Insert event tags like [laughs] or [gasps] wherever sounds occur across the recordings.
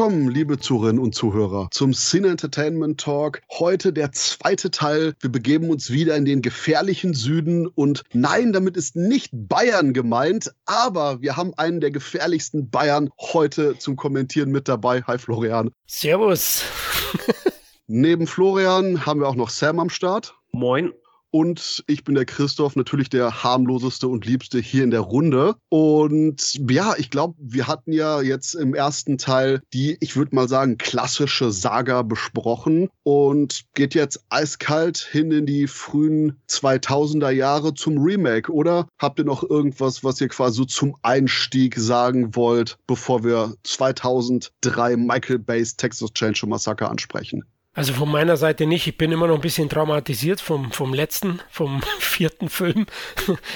Willkommen, liebe Zuhörerinnen und Zuhörer, zum Sin Entertainment Talk. Heute der zweite Teil. Wir begeben uns wieder in den gefährlichen Süden und nein, damit ist nicht Bayern gemeint, aber wir haben einen der gefährlichsten Bayern heute zum Kommentieren mit dabei. Hi Florian. Servus. Neben Florian haben wir auch noch Sam am Start. Moin. Und ich bin der Christoph, natürlich der harmloseste und liebste hier in der Runde. Und ja, ich glaube, wir hatten ja jetzt im ersten Teil die, ich würde mal sagen, klassische Saga besprochen und geht jetzt eiskalt hin in die frühen 2000er Jahre zum Remake. Oder habt ihr noch irgendwas, was ihr quasi so zum Einstieg sagen wollt, bevor wir 2003 Michael Bay's Texas Chainsaw Massacre ansprechen? Also von meiner Seite nicht. Ich bin immer noch ein bisschen traumatisiert vom, vom letzten, vom [laughs] vierten Film.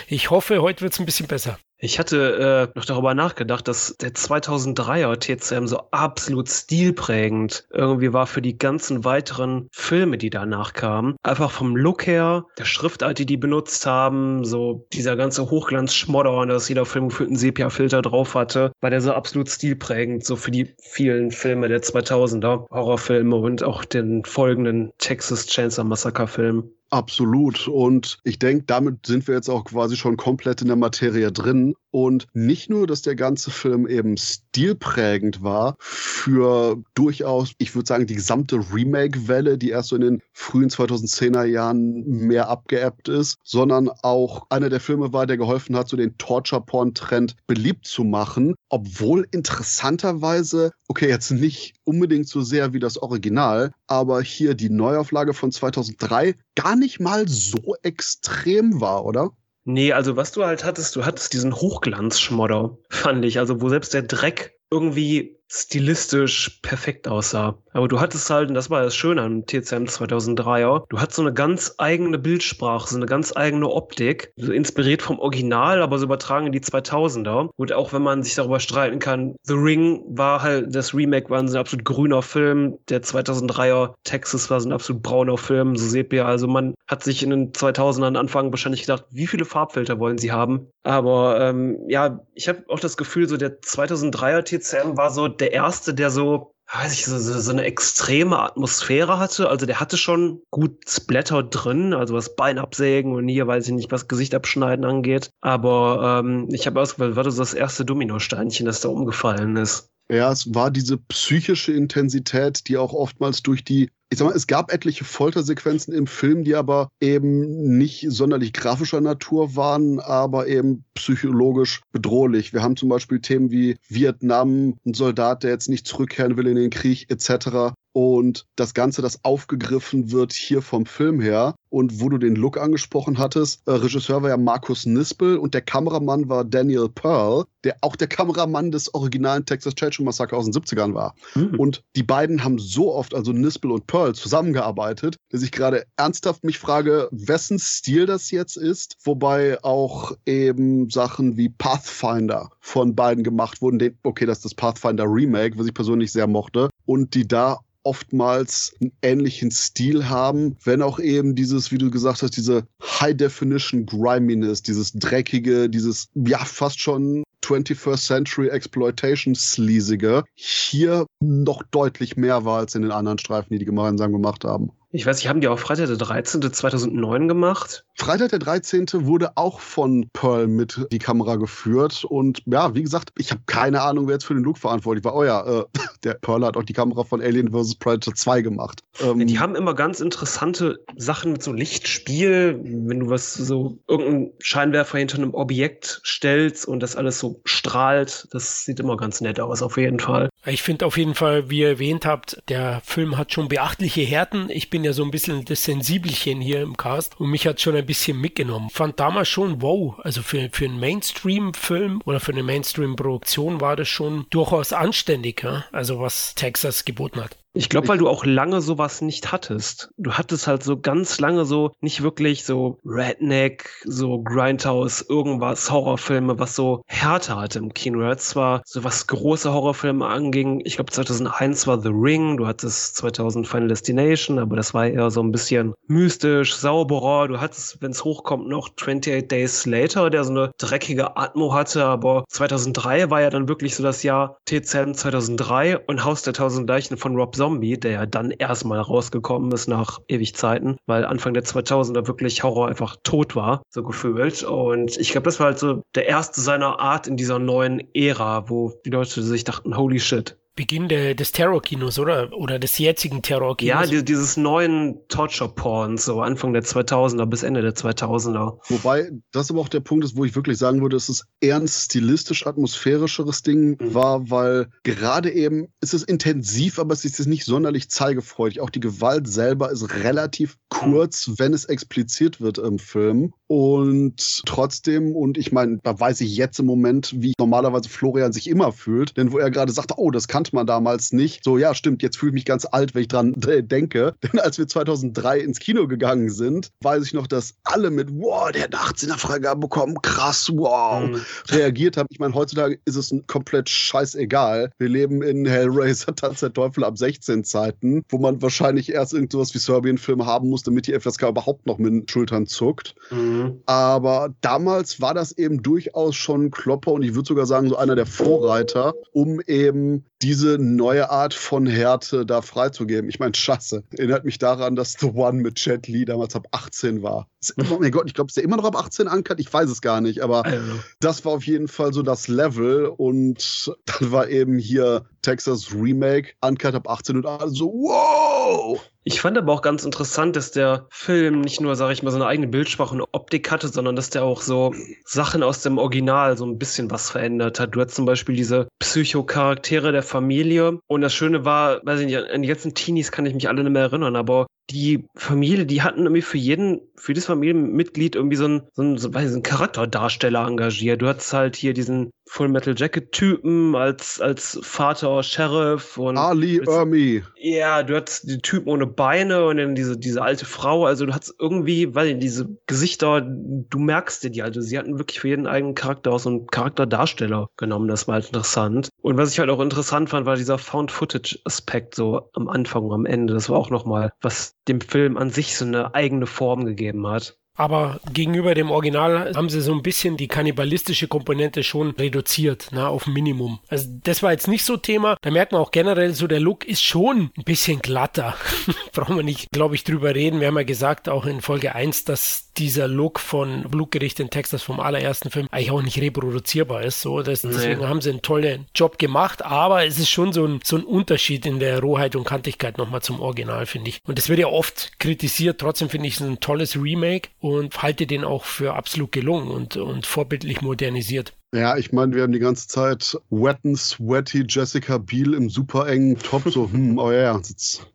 Ich hoffe, heute wird es ein bisschen besser. Ich hatte äh, noch darüber nachgedacht, dass der 2003er TCM so absolut stilprägend irgendwie war für die ganzen weiteren Filme, die danach kamen. Einfach vom Look her, der Schriftart, die die benutzt haben, so dieser ganze Hochglanzschmodder, dass jeder Film gefühlt einen Sepia-Filter drauf hatte, war der so absolut stilprägend, so für die vielen Filme der 2000er, Horrorfilme und auch den folgenden Texas Chainsaw Massacre Film. Absolut. Und ich denke, damit sind wir jetzt auch quasi schon komplett in der Materie drin. Und nicht nur, dass der ganze Film eben stilprägend war für durchaus, ich würde sagen, die gesamte Remake-Welle, die erst so in den frühen 2010er Jahren mehr abgeebbt ist, sondern auch einer der Filme war, der geholfen hat, so den Torture-Porn-Trend beliebt zu machen, obwohl interessanterweise, okay, jetzt nicht unbedingt so sehr wie das Original, aber hier die Neuauflage von 2003 gar nicht mal so extrem war, oder? Nee, also was du halt hattest, du hattest diesen Hochglanzschmodder, fand ich. Also wo selbst der Dreck irgendwie stilistisch perfekt aussah. Aber du hattest halt, und das war das Schöne am TCM 2003er, du hattest so eine ganz eigene Bildsprache, so eine ganz eigene Optik, so inspiriert vom Original, aber so übertragen in die 2000er. Und auch wenn man sich darüber streiten kann, The Ring war halt, das Remake war ein absolut grüner Film, der 2003er Texas war so ein absolut brauner Film, so Sepia. Also man hat sich in den 2000ern Anfang wahrscheinlich gedacht, wie viele Farbfilter wollen sie haben? Aber ähm, ja, ich habe auch das Gefühl, so der 2003er TCM war so der erste, der so weiß ich, so, so eine extreme Atmosphäre hatte. Also der hatte schon gut Splatter drin, also was Bein absägen und hier weiß ich nicht, was Gesicht abschneiden angeht. Aber ähm, ich habe ausgewählt, war das das erste Dominosteinchen, das da umgefallen ist. Ja, es war diese psychische Intensität, die auch oftmals durch die ich sag mal, es gab etliche Foltersequenzen im Film, die aber eben nicht sonderlich grafischer Natur waren, aber eben psychologisch bedrohlich. Wir haben zum Beispiel Themen wie Vietnam, ein Soldat, der jetzt nicht zurückkehren will in den Krieg, etc. Und das Ganze, das aufgegriffen wird hier vom Film her. Und wo du den Look angesprochen hattest, äh, Regisseur war ja Markus Nispel und der Kameramann war Daniel Pearl, der auch der Kameramann des originalen Texas Chainsaw Massacre aus den 70ern war. Mhm. Und die beiden haben so oft, also Nispel und Pearl, zusammengearbeitet, dass ich gerade ernsthaft mich frage, wessen Stil das jetzt ist. Wobei auch eben Sachen wie Pathfinder von beiden gemacht wurden. Den, okay, das ist das Pathfinder Remake, was ich persönlich sehr mochte. Und die da oftmals einen ähnlichen Stil haben, wenn auch eben dieses, wie du gesagt hast, diese High-Definition Griminess, dieses dreckige, dieses, ja, fast schon 21st Century Exploitation Sleasige hier noch deutlich mehr war als in den anderen Streifen, die die gemeinsam gemacht haben. Ich weiß, ich haben die auch Freitag der 13. 2009 gemacht. Freitag der 13. wurde auch von Pearl mit die Kamera geführt. Und ja, wie gesagt, ich habe keine Ahnung, wer jetzt für den Look verantwortlich war. Oh ja, äh, [laughs] der Pearl hat auch die Kamera von Alien vs. Predator 2 gemacht. Ähm, die haben immer ganz interessante Sachen mit so Lichtspiel, wenn du was so, irgendeinen Scheinwerfer hinter einem Objekt stellst und das alles so strahlt. Das sieht immer ganz nett aus, auf jeden Fall. Ich finde auf jeden Fall, wie ihr erwähnt habt, der Film hat schon beachtliche Härten. Ich bin ja so ein bisschen das Sensibelchen hier im Cast und mich hat schon ein bisschen mitgenommen. Fand damals schon wow, also für, für einen Mainstream-Film oder für eine Mainstream-Produktion war das schon durchaus anständig, ja? also was Texas geboten hat. Ich glaube, weil du auch lange sowas nicht hattest. Du hattest halt so ganz lange so nicht wirklich so Redneck, so Grindhouse, irgendwas, Horrorfilme, was so Härte hatte im Kino. Du hattest zwar so was große Horrorfilme anging. Ich glaube, 2001 war The Ring. Du hattest 2000 Final Destination, aber das war eher so ein bisschen mystisch, sauberer. Du hattest, wenn es hochkommt, noch 28 Days Later, der so eine dreckige Atmo hatte. Aber 2003 war ja dann wirklich so das Jahr TCM 2003 und Haus der Tausend Leichen von Rob Zombie, der ja dann erstmal rausgekommen ist nach ewig Zeiten, weil Anfang der 2000er wirklich Horror einfach tot war, so gefühlt. Und ich glaube, das war halt so der erste seiner Art in dieser neuen Ära, wo die Leute sich dachten, holy shit, Beginn de, des Terrorkinos, oder? Oder des jetzigen Terrorkinos. Ja, die, dieses neuen Torture-Porn, so Anfang der 2000er bis Ende der 2000er. Wobei das aber auch der Punkt ist, wo ich wirklich sagen würde, dass es eher ein stilistisch atmosphärischeres Ding mhm. war, weil gerade eben ist es intensiv, aber es ist nicht sonderlich zeigefreudig. Auch die Gewalt selber ist relativ kurz, mhm. wenn es expliziert wird im Film. Und trotzdem, und ich meine, da weiß ich jetzt im Moment, wie normalerweise Florian sich immer fühlt, denn wo er gerade sagte, oh, das kannte man damals nicht. So, ja, stimmt, jetzt fühle ich mich ganz alt, wenn ich dran denke. [laughs] Denn als wir 2003 ins Kino gegangen sind, weiß ich noch, dass alle mit, wow, der hat 18er Freigabe bekommen, krass, wow, mhm. reagiert haben. Ich meine, heutzutage ist es komplett scheißegal. Wir leben in Hellraiser, [laughs] Tanz der Teufel ab 16 Zeiten, wo man wahrscheinlich erst irgendwas wie Serbian-Film haben muss, damit die FSK überhaupt noch mit den Schultern zuckt. Mhm. Mhm. Aber damals war das eben durchaus schon Klopper und ich würde sogar sagen, so einer der Vorreiter, um eben diese neue Art von Härte da freizugeben. Ich meine, Scheiße. Erinnert mich daran, dass The One mit Jet Li damals ab 18 war. Oh mein Gott, ich glaube, ist der immer noch ab 18 ankert? Ich weiß es gar nicht, aber also. das war auf jeden Fall so das Level und dann war eben hier Texas Remake, uncut ab 18 und alle so, wow! Ich fand aber auch ganz interessant, dass der Film nicht nur, sage ich mal, so eine eigene Bildsprache und Optik hatte, sondern dass der auch so Sachen aus dem Original so ein bisschen was verändert hat. Du hast zum Beispiel diese Psychocharaktere der Familie. Und das Schöne war, weiß ich nicht, an die ganzen Teenies kann ich mich alle nicht mehr erinnern, aber die Familie, die hatten irgendwie für jeden, für das Familienmitglied irgendwie so einen, so einen, so einen Charakterdarsteller engagiert. Du hattest halt hier diesen Full Metal Jacket Typen als, als Vater Sheriff und. Ali Ermi. Ja, du hattest die Typen ohne Beine und dann diese, diese alte Frau. Also du hattest irgendwie, weil diese Gesichter, du merkst dir die, also sie hatten wirklich für jeden eigenen Charakter auch so einen Charakterdarsteller genommen. Das war halt interessant. Und was ich halt auch interessant fand, war dieser Found Footage Aspekt so am Anfang und am Ende. Das war auch nochmal, was dem Film an sich so eine eigene Form gegeben hat. Aber gegenüber dem Original haben sie so ein bisschen die kannibalistische Komponente schon reduziert, na, auf Minimum. Also das war jetzt nicht so Thema. Da merkt man auch generell so, der Look ist schon ein bisschen glatter. [laughs] Brauchen wir nicht, glaube ich, drüber reden. Wir haben ja gesagt, auch in Folge 1, dass dieser Look von Blutgericht in Texas vom allerersten Film eigentlich auch nicht reproduzierbar ist. So, das, nee. deswegen haben sie einen tollen Job gemacht, aber es ist schon so ein, so ein Unterschied in der Rohheit und Kantigkeit nochmal zum Original, finde ich. Und das wird ja oft kritisiert, trotzdem finde ich es ein tolles Remake und halte den auch für absolut gelungen und, und vorbildlich modernisiert. Ja, ich meine, wir haben die ganze Zeit wet and sweaty Jessica Biel im super engen Top, so, hm, oh ja,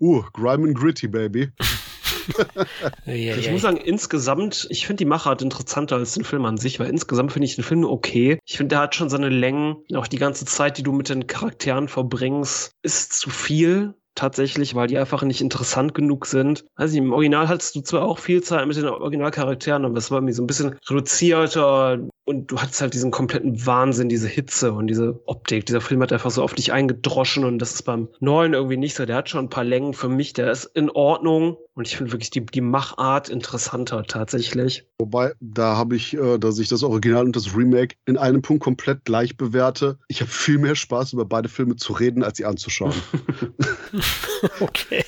uh, grime and gritty, baby. [laughs] ich muss sagen, insgesamt, ich finde die Machart interessanter als den Film an sich, weil insgesamt finde ich den Film okay. Ich finde, der hat schon seine Längen. Auch die ganze Zeit, die du mit den Charakteren verbringst, ist zu viel tatsächlich, weil die einfach nicht interessant genug sind. Also im Original hattest du zwar auch viel Zeit mit den Originalcharakteren, aber es war irgendwie so ein bisschen reduzierter und du hattest halt diesen kompletten Wahnsinn, diese Hitze und diese Optik. Dieser Film hat einfach so auf dich eingedroschen und das ist beim neuen irgendwie nicht so. Der hat schon ein paar Längen für mich, der ist in Ordnung und ich finde wirklich die, die Machart interessanter tatsächlich. Wobei, da habe ich, äh, dass ich das Original und das Remake in einem Punkt komplett gleich bewerte. Ich habe viel mehr Spaß, über beide Filme zu reden, als sie anzuschauen. [laughs] [laughs] okay.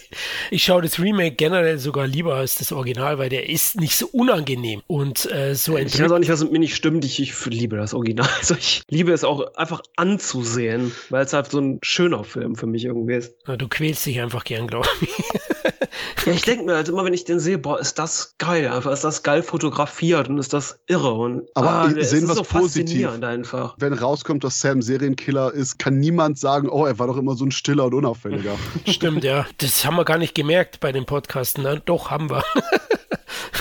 Ich schaue das Remake generell sogar lieber als das Original, weil der ist nicht so unangenehm und äh, so Ich weiß auch nicht, was mit mir nicht stimmt. Ich, ich liebe das Original. [laughs] Also ich liebe es auch einfach anzusehen, weil es halt so ein schöner Film für mich irgendwie ist. Ja, du quälst dich einfach gern, glaube ich. [laughs] ja, ich denke mir halt immer, wenn ich den sehe, boah, ist das geil, einfach ist das geil fotografiert und ist das irre und aber ah, sehen wir so positiv. Einfach. Wenn rauskommt, dass Sam Serienkiller ist, kann niemand sagen, oh, er war doch immer so ein stiller und unauffälliger. [laughs] Stimmt, ja. Das haben wir gar nicht gemerkt bei den Podcasten. Ne? Doch, haben wir.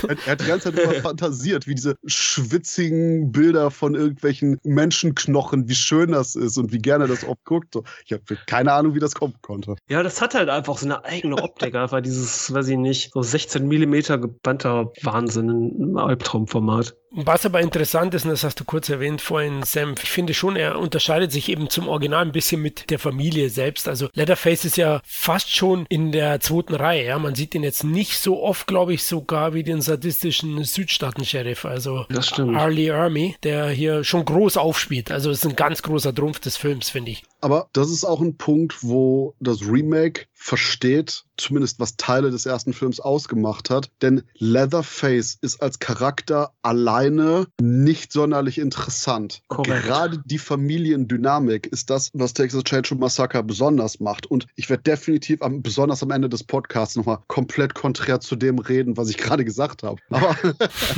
Er, er, hat die ganze Zeit immer [laughs] fantasiert, wie diese schwitzigen Bilder von irgendwelchen Menschenknochen, wie schön das ist und wie gerne das oft guckt. Ich habe keine Ahnung, wie das kommen konnte. Ja, das hat halt einfach so eine eigene Optik, einfach dieses, weiß ich nicht, so 16 Millimeter gebannter Wahnsinn im Albtraumformat. Was aber interessant ist, und das hast du kurz erwähnt vorhin, Sam, ich finde schon, er unterscheidet sich eben zum Original ein bisschen mit der Familie selbst. Also Leatherface ist ja fast schon in der zweiten Reihe. Ja, man sieht ihn jetzt nicht so oft, glaube ich, sogar wie den sadistischen Südstaaten-Sheriff, also Arlie Army, der hier schon groß aufspielt. Also ist ein ganz großer Trumpf des Films, finde ich. Aber das ist auch ein Punkt, wo das Remake versteht, zumindest was Teile des ersten Films ausgemacht hat. Denn Leatherface ist als Charakter alleine nicht sonderlich interessant. Korrekt. Gerade die Familiendynamik ist das, was Texas Chainsaw Massacre besonders macht. Und ich werde definitiv am, besonders am Ende des Podcasts nochmal komplett konträr zu dem reden, was ich gerade gesagt habe. Aber,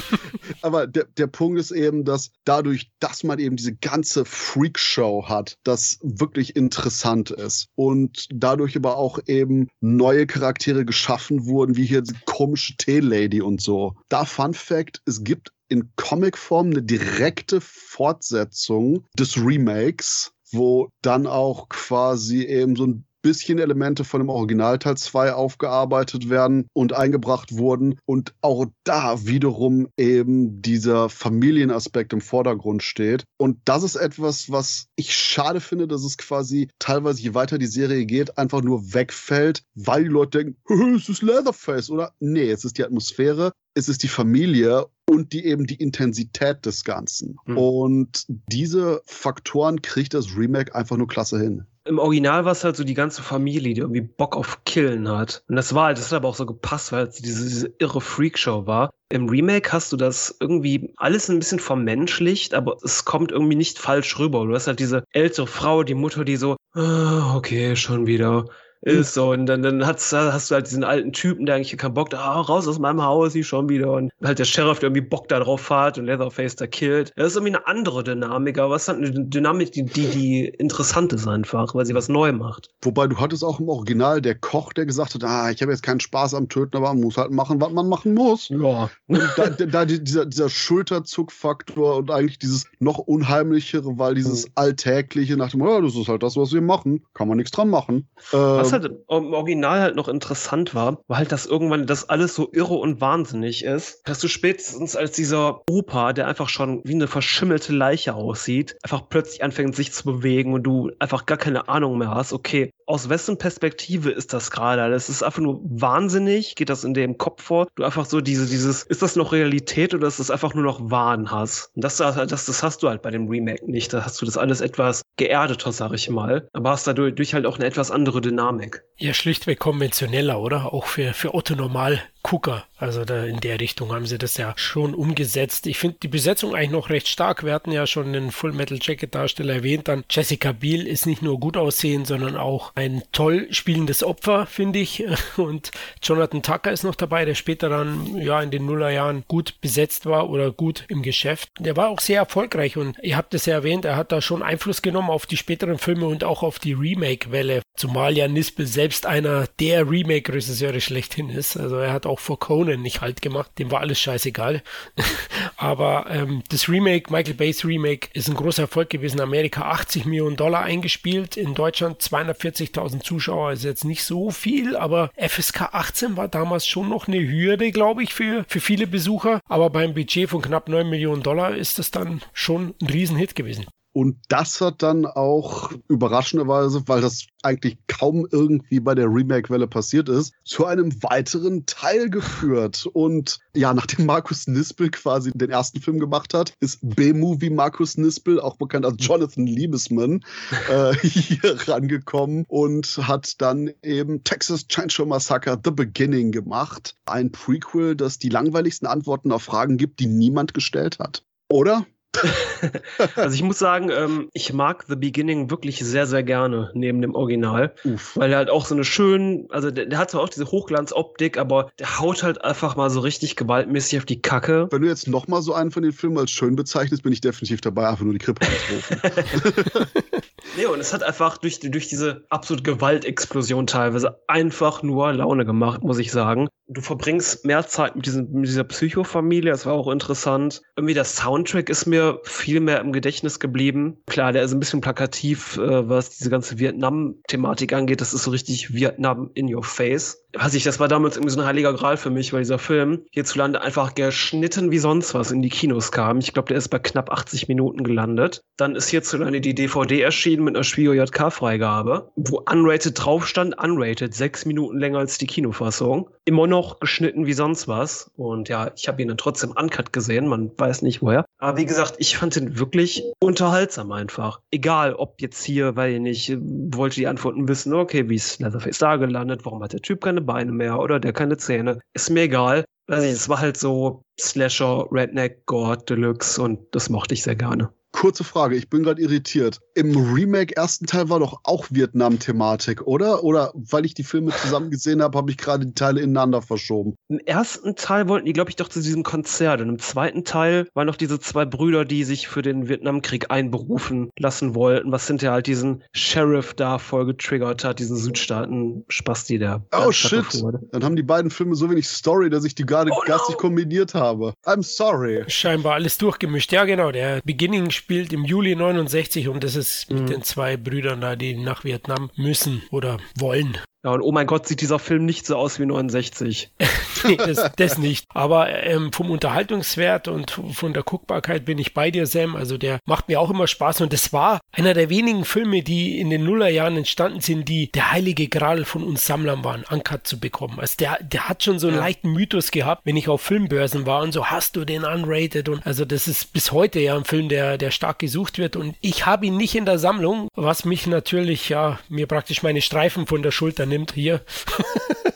[laughs] aber der, der Punkt ist eben, dass dadurch, dass man eben diese ganze Freakshow hat, das wirklich interessant ist. Und dadurch aber auch eben neue Charaktere geschaffen wurden, wie hier die komische Tee-Lady und so. Da Fun Fact, es gibt in Comicform eine direkte Fortsetzung des Remakes, wo dann auch quasi eben so ein bisschen Elemente von dem Original Teil 2 aufgearbeitet werden und eingebracht wurden und auch da wiederum eben dieser Familienaspekt im Vordergrund steht. Und das ist etwas, was ich schade finde, dass es quasi teilweise, je weiter die Serie geht, einfach nur wegfällt, weil die Leute denken, [laughs] es ist Leatherface, oder? Nee, es ist die Atmosphäre, es ist die Familie und die eben die Intensität des Ganzen. Hm. Und diese Faktoren kriegt das Remake einfach nur klasse hin. Im Original war es halt so die ganze Familie, die irgendwie Bock auf Killen hat. Und das war halt, das hat aber auch so gepasst, weil es diese, diese irre Freakshow war. Im Remake hast du das irgendwie alles ein bisschen vermenschlicht, aber es kommt irgendwie nicht falsch rüber. Du hast halt diese ältere Frau, die Mutter, die so, ah, okay, schon wieder ist so. Und dann, dann hast, hast du halt diesen alten Typen, der eigentlich keinen Bock da, ah, raus aus meinem Haus, ich schon wieder. Und halt der Sheriff, der irgendwie Bock da drauf hat und Leatherface da killt. Das ist irgendwie eine andere Dynamik, aber es hat eine Dynamik, die, die, die interessant ist einfach, weil sie was neu macht. Wobei du hattest auch im Original der Koch, der gesagt hat, ah, ich habe jetzt keinen Spaß am Töten, aber man muss halt machen, was man machen muss. Ja. Und da, da dieser, dieser Schulterzuckfaktor und eigentlich dieses noch unheimlichere, weil dieses Alltägliche nach dem, ja, das ist halt das, was wir machen, kann man nichts dran machen. Was halt im Original halt noch interessant war, war halt, dass irgendwann das alles so irre und wahnsinnig ist, dass du spätestens als dieser Opa, der einfach schon wie eine verschimmelte Leiche aussieht, einfach plötzlich anfängt sich zu bewegen und du einfach gar keine Ahnung mehr hast, okay, aus wessen Perspektive ist das gerade? Das ist einfach nur wahnsinnig, geht das in dem Kopf vor? Du einfach so diese, dieses, ist das noch Realität oder ist das einfach nur noch Wahn hast? Und das, das, das hast du halt bei dem Remake nicht. Da hast du das alles etwas geerdeter, sag ich mal. Aber hast dadurch halt auch eine etwas andere Dynamik. Ja, schlichtweg konventioneller, oder? Auch für, für Otto Normal Gucker. Also da in der Richtung haben sie das ja schon umgesetzt. Ich finde die Besetzung eigentlich noch recht stark. Wir hatten ja schon den Full Metal Jacket Darsteller erwähnt. Dann Jessica Biel ist nicht nur gut aussehen, sondern auch ein toll spielendes Opfer, finde ich. [laughs] Und Jonathan Tucker ist noch dabei, der später dann ja in den Nullerjahren gut besetzt war oder gut im Geschäft. Der war auch sehr erfolgreich und ihr habt es ja erwähnt, er hat da schon Einfluss genommen auf die späteren Filme und auch auf die Remake-Welle. Zumal ja Nispel selbst einer der Remake-Regisseure schlechthin ist. Also er hat auch vor Conan nicht halt gemacht, dem war alles scheißegal. [laughs] Aber ähm, das Remake, Michael Bay's Remake, ist ein großer Erfolg gewesen. In Amerika 80 Millionen Dollar eingespielt, in Deutschland 240.000 Zuschauer, ist jetzt nicht so viel, aber FSK 18 war damals schon noch eine Hürde, glaube ich, für, für viele Besucher. Aber beim Budget von knapp 9 Millionen Dollar ist das dann schon ein Riesenhit gewesen. Und das hat dann auch überraschenderweise, weil das eigentlich kaum irgendwie bei der Remake-Welle passiert ist, zu einem weiteren Teil geführt. Und ja, nachdem Markus Nispel quasi den ersten Film gemacht hat, ist B-Movie Markus Nispel, auch bekannt als Jonathan Liebesman, [laughs] äh, hier rangekommen und hat dann eben Texas Chainsaw Massacre The Beginning gemacht. Ein Prequel, das die langweiligsten Antworten auf Fragen gibt, die niemand gestellt hat. Oder? [laughs] also ich muss sagen, ähm, ich mag The Beginning wirklich sehr, sehr gerne neben dem Original. Uff. Weil er halt auch so eine schön, also der, der, hat zwar auch diese Hochglanzoptik, aber der haut halt einfach mal so richtig gewaltmäßig auf die Kacke. Wenn du jetzt nochmal so einen von den Filmen als schön bezeichnest, bin ich definitiv dabei, einfach nur die Krippe. [laughs] Nee, und es hat einfach durch, durch diese absolute Gewaltexplosion teilweise einfach nur Laune gemacht, muss ich sagen. Du verbringst mehr Zeit mit, diesem, mit dieser Psychofamilie, das war auch interessant. Irgendwie der Soundtrack ist mir viel mehr im Gedächtnis geblieben. Klar, der ist ein bisschen plakativ, äh, was diese ganze Vietnam-Thematik angeht. Das ist so richtig Vietnam in your face. Weiß ich, das war damals irgendwie so ein heiliger Gral für mich, weil dieser Film hierzulande einfach geschnitten wie sonst was in die Kinos kam. Ich glaube, der ist bei knapp 80 Minuten gelandet. Dann ist hierzulande die DVD erschienen mit einer Spiegel JK-Freigabe, wo unrated drauf stand, unrated, sechs Minuten länger als die Kinofassung. Immer noch geschnitten wie sonst was. Und ja, ich habe ihn dann trotzdem uncut gesehen, man weiß nicht woher. Aber wie gesagt, ich fand ihn wirklich unterhaltsam einfach. Egal, ob jetzt hier, weil ich nicht, wollte die Antworten wissen, okay, wie ist Leatherface da gelandet, warum hat der Typ keine Beine mehr oder der keine Zähne. Ist mir egal. Also es war halt so Slasher, Redneck, God, Deluxe und das mochte ich sehr gerne. Kurze Frage, ich bin gerade irritiert. Im Remake ersten Teil war doch auch Vietnam-Thematik, oder? Oder weil ich die Filme zusammen gesehen habe, habe ich gerade die Teile ineinander verschoben. Im ersten Teil wollten die, glaube ich, doch zu diesem Konzert. Und im zweiten Teil waren noch diese zwei Brüder, die sich für den Vietnamkrieg einberufen lassen wollten, was hinterher halt diesen Sheriff da voll getriggert hat, diesen Südstaaten-Spasti, der. Oh shit! Dann haben die beiden Filme so wenig Story, dass ich die gerade oh, no. kombiniert habe. I'm sorry. Scheinbar alles durchgemischt. Ja, genau. Der Beginning spielt im Juli 69 und das ist mit mhm. den zwei Brüdern da, die nach Vietnam müssen oder wollen. Ja, und oh mein Gott, sieht dieser Film nicht so aus wie 69. [laughs] nee, das, das nicht. Aber ähm, vom Unterhaltungswert und von der Guckbarkeit bin ich bei dir, Sam. Also der macht mir auch immer Spaß. Und das war einer der wenigen Filme, die in den Nullerjahren entstanden sind, die der heilige Gral von uns Sammlern waren, Uncut zu bekommen. Also der, der hat schon so einen ja. leichten Mythos gehabt, wenn ich auf Filmbörsen war und so, hast du den unrated? Und also das ist bis heute ja ein Film, der, der stark gesucht wird. Und ich habe ihn nicht in der Sammlung, was mich natürlich, ja, mir praktisch meine Streifen von der Schulter nimmt hier. [laughs]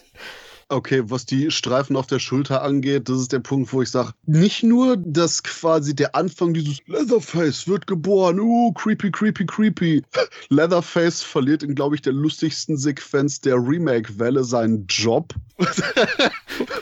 Okay, was die Streifen auf der Schulter angeht, das ist der Punkt, wo ich sage, nicht nur, dass quasi der Anfang dieses Leatherface wird geboren, uh, creepy, creepy, creepy. [laughs] Leatherface verliert in, glaube ich, der lustigsten Sequenz der Remake-Welle seinen Job. [laughs]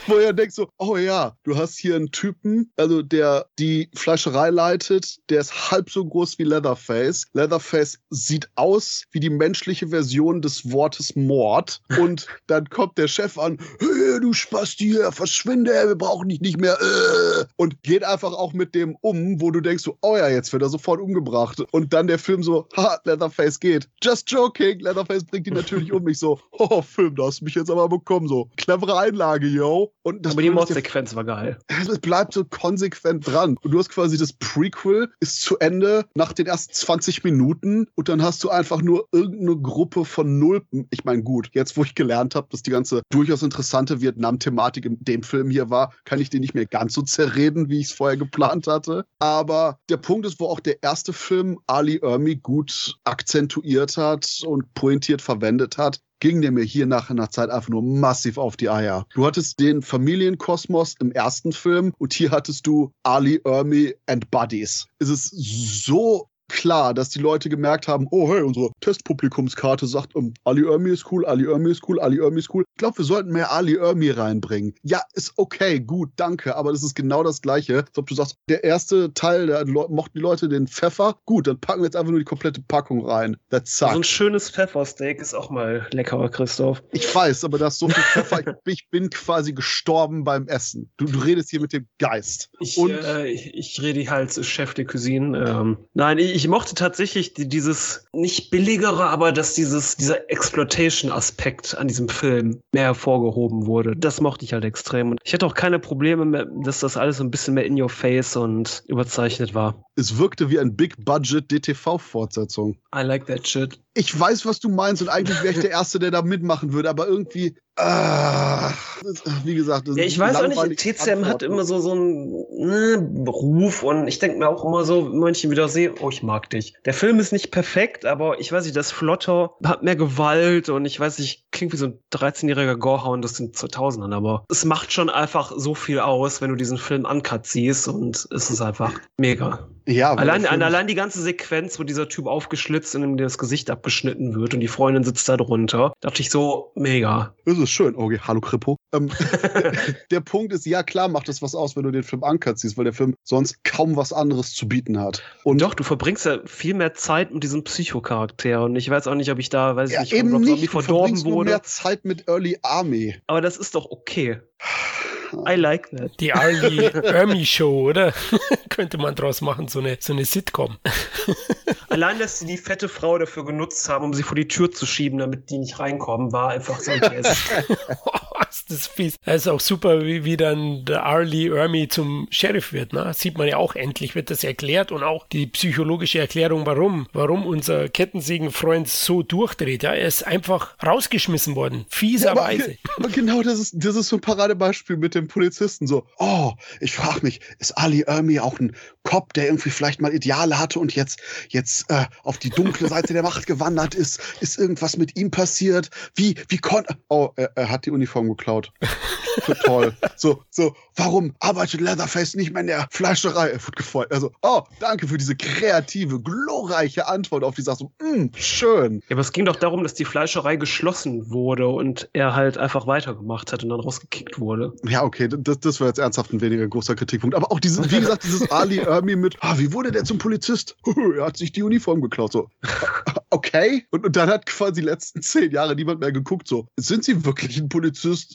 wo er denkt so, oh ja, du hast hier einen Typen, also der die Fleischerei leitet, der ist halb so groß wie Leatherface. Leatherface sieht aus wie die menschliche Version des Wortes Mord. Und dann kommt der Chef an, hey, du Spasti, hier, verschwinde, wir brauchen dich nicht mehr. Äh. Und geht einfach auch mit dem um, wo du denkst so, oh ja, jetzt wird er sofort umgebracht. Und dann der Film so, ha, Leatherface geht. Just joking, Leatherface bringt ihn natürlich um. mich so, [laughs] oh, Film, da hast du mich jetzt aber bekommen. So, clevere Einlage, yo. Und aber die Mordsequenz war geil. [laughs] Es bleibt so konsequent dran. Und du hast quasi das Prequel ist zu Ende nach den ersten 20 Minuten und dann hast du einfach nur irgendeine Gruppe von Nulpen. Ich meine, gut, jetzt wo ich gelernt habe, dass die ganze durchaus interessante interessante Vietnam-Thematik in dem Film hier war, kann ich den nicht mehr ganz so zerreden, wie ich es vorher geplant hatte. Aber der Punkt ist, wo auch der erste Film Ali Ermi gut akzentuiert hat und pointiert verwendet hat, ging der mir hier nach einer Zeit einfach nur massiv auf die Eier. Du hattest den Familienkosmos im ersten Film und hier hattest du Ali Ermi and Buddies. Es ist so klar, dass die Leute gemerkt haben, oh hey, unsere Testpublikumskarte sagt, um, Ali Ermi ist cool, Ali Ermi ist cool, Ali Ermi ist cool. Ich glaube, wir sollten mehr Ali Ermi reinbringen. Ja, ist okay, gut, danke, aber das ist genau das Gleiche. Als ob du sagst, der erste Teil, da mochten die Leute den Pfeffer, gut, dann packen wir jetzt einfach nur die komplette Packung rein. That's sucks. So ein schönes Pfeffersteak ist auch mal leckerer, Christoph. Ich weiß, aber da ist so viel Pfeffer, ich bin quasi gestorben beim Essen. Du, du redest hier mit dem Geist. Ich, Und, äh, ich, ich rede halt Chef de Cuisine. Ähm, nein, ich, ich mochte tatsächlich dieses nicht billigere, aber dass dieses, dieser Exploitation-Aspekt an diesem Film mehr hervorgehoben wurde. Das mochte ich halt extrem. Und ich hatte auch keine Probleme mehr, dass das alles so ein bisschen mehr in your face und überzeichnet war. Es wirkte wie ein Big-Budget-DTV-Fortsetzung. I like that shit. Ich weiß, was du meinst und eigentlich wäre ich der Erste, der da mitmachen würde, aber irgendwie das, wie gesagt, das ja, ich weiß auch nicht, TCM Antwort, hat immer so, so einen ne, Ruf und ich denke mir auch immer so, wenn ich ihn wieder sehe, oh, ich mag dich. Der Film ist nicht perfekt, aber ich weiß nicht, das Flotter hat mehr Gewalt und ich weiß nicht, klingt wie so ein 13-jähriger Gorehound aus den 2000ern, aber es macht schon einfach so viel aus, wenn du diesen Film uncut siehst und es ist einfach mega. Ja, allein, allein die ganze Sequenz, wo dieser Typ aufgeschlitzt und ihm das Gesicht abgeschnitten wird und die Freundin sitzt da drunter, dachte ich so, mega. Das ist schön. Okay, hallo Kripo. Ähm, [laughs] der Punkt ist, ja klar macht es was aus, wenn du den Film uncut siehst, weil der Film sonst kaum was anderes zu bieten hat. Und Doch, du verbringst ja viel mehr Zeit mit diesem Psychocharakter und ich weiß auch nicht, ob ich da, weiß ja, nicht, nicht. Zombie verdorben wurde. Mehr Zeit mit Early Army. Aber das ist doch okay. [sighs] I like that. Die Arlie Ermy Show, oder? [laughs] Könnte man draus machen, so eine, so eine Sitcom. [laughs] Allein, dass sie die fette Frau dafür genutzt haben, um sie vor die Tür zu schieben, damit die nicht reinkommen, war einfach so ein [laughs] Test. ist das fies. Das ist auch super, wie, wie dann der Arlie Ermy zum Sheriff wird. Ne? Sieht man ja auch endlich, wird das erklärt und auch die psychologische Erklärung, warum. Warum unser Kettensägenfreund so durchdreht. Ja? Er ist einfach rausgeschmissen worden. Fieserweise. Ja, aber, aber genau das ist, das ist so ein Paradebeispiel mit dem Polizisten. So, oh, ich frage mich, ist Ali Ermy auch ein Cop, der irgendwie vielleicht mal Ideale hatte und jetzt, jetzt äh, auf die dunkle Seite der Macht gewandert ist? Ist irgendwas mit ihm passiert? Wie, wie konnte. Oh, er, er hat die Uniform geklaut. Toll. So, so, warum arbeitet Leatherface nicht mehr in der Fleischerei? Er wird gefeuert. Also, oh, danke für diese kreative, glorreiche Antwort auf die Sache. So, mm, schön. Ja, aber es ging doch darum, dass die Fleischerei geschlossen wurde und er halt einfach weitergemacht hat und dann rausgekickt wurde. Ja, okay, das, das wäre jetzt ernsthaft ein weniger großer Kritikpunkt. Aber auch dieses, wie gesagt, dieses Ali Ermi mit, ah, wie wurde der zum Polizist? [laughs] er hat sich die Uniform geklaut. So, [laughs] okay. Und, und dann hat quasi die letzten zehn Jahre niemand mehr geguckt. So, sind sie wirklich ein Polizist?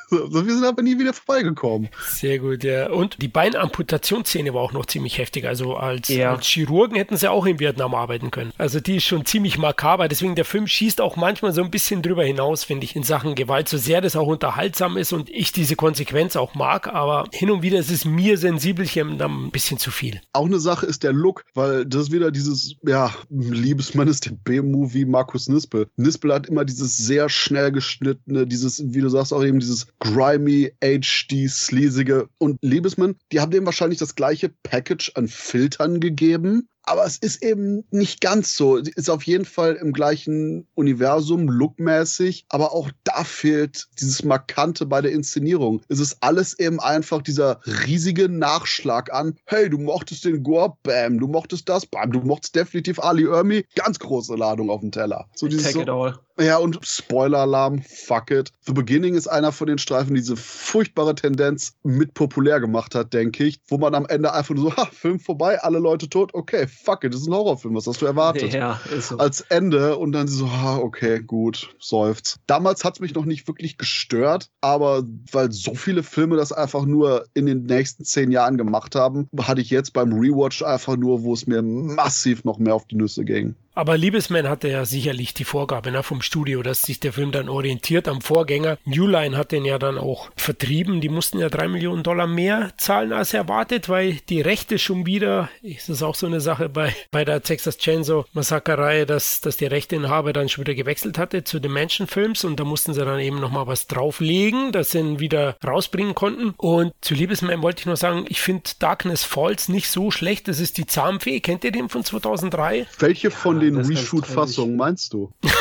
Na, so, wir sind aber nie wieder vorbeigekommen. Sehr gut, ja. Und die Beinamputationsszene war auch noch ziemlich heftig. Also als, Ja. als Chirurgen hätten sie auch in Vietnam arbeiten können. Also die ist schon ziemlich makaber. Deswegen der Film schießt auch manchmal so ein bisschen drüber hinaus, finde ich, in Sachen Gewalt. So sehr das auch unterhaltsam ist und ich diese Konsequenz auch mag, aber hin und wieder ist es mir Sensibelchen dann ein bisschen zu viel. Auch eine Sache ist der Look, weil das ist wieder dieses, ja, Liebesmann ist der B-Movie Markus Nispel. Nispel hat immer dieses sehr schnell geschnittene, dieses, wie du sagst, auch eben dieses grimy, HD, sleasige. Und Liebesmann, die haben dem wahrscheinlich das gleiche Package an Filtern gegeben. Aber es ist eben nicht ganz so. Ist auf jeden Fall im gleichen Universum, lookmäßig, aber auch da fehlt dieses Markante bei der Inszenierung. Es ist alles eben einfach dieser riesige Nachschlag an, hey, du mochtest den Gore, bam, du mochtest das, bam, du mochtest definitiv Ali Ermi, ganz große Ladung auf dem Teller. So dieses Take so, it all. ja, und Spoiler-Alarm, fuck it. The Beginning ist einer von den Streifen, die diese furchtbare Tendenz mit populär gemacht hat, denke ich, wo man am Ende einfach nur so, ha, Film vorbei, alle Leute tot, okay, fuck it, das ist ein Horrorfilm, was hast du erwartet? Ja, ist so. Als Ende und dann so, ha, okay, gut, seufzt. Damals hat es mich noch nicht wirklich gestört, aber weil so viele Filme das einfach nur in den nächsten zehn Jahren gemacht haben, hatte ich jetzt beim Rewatch einfach nur, wo es mir massiv noch mehr auf die Nüsse ging. Aber Liebesman hatte ja sicherlich die Vorgabe ne, vom Studio, dass sich der Film dann orientiert am Vorgänger. New Line hat den ja dann auch vertrieben. Die mussten ja drei Millionen Dollar mehr zahlen als erwartet, weil die Rechte schon wieder, ist das auch so eine Sache bei, bei der Texas Chainsaw Massaker-Reihe, dass, dass die Rechteinhaber dann schon wieder gewechselt hatte zu den Films und da mussten sie dann eben nochmal was drauflegen, dass sie ihn wieder rausbringen konnten. Und zu Liebesman wollte ich noch sagen, ich finde Darkness Falls nicht so schlecht. Das ist die Zahnfee. Kennt ihr den von 2003? Welche von den Reshoot-Fassungen meinst du? [laughs]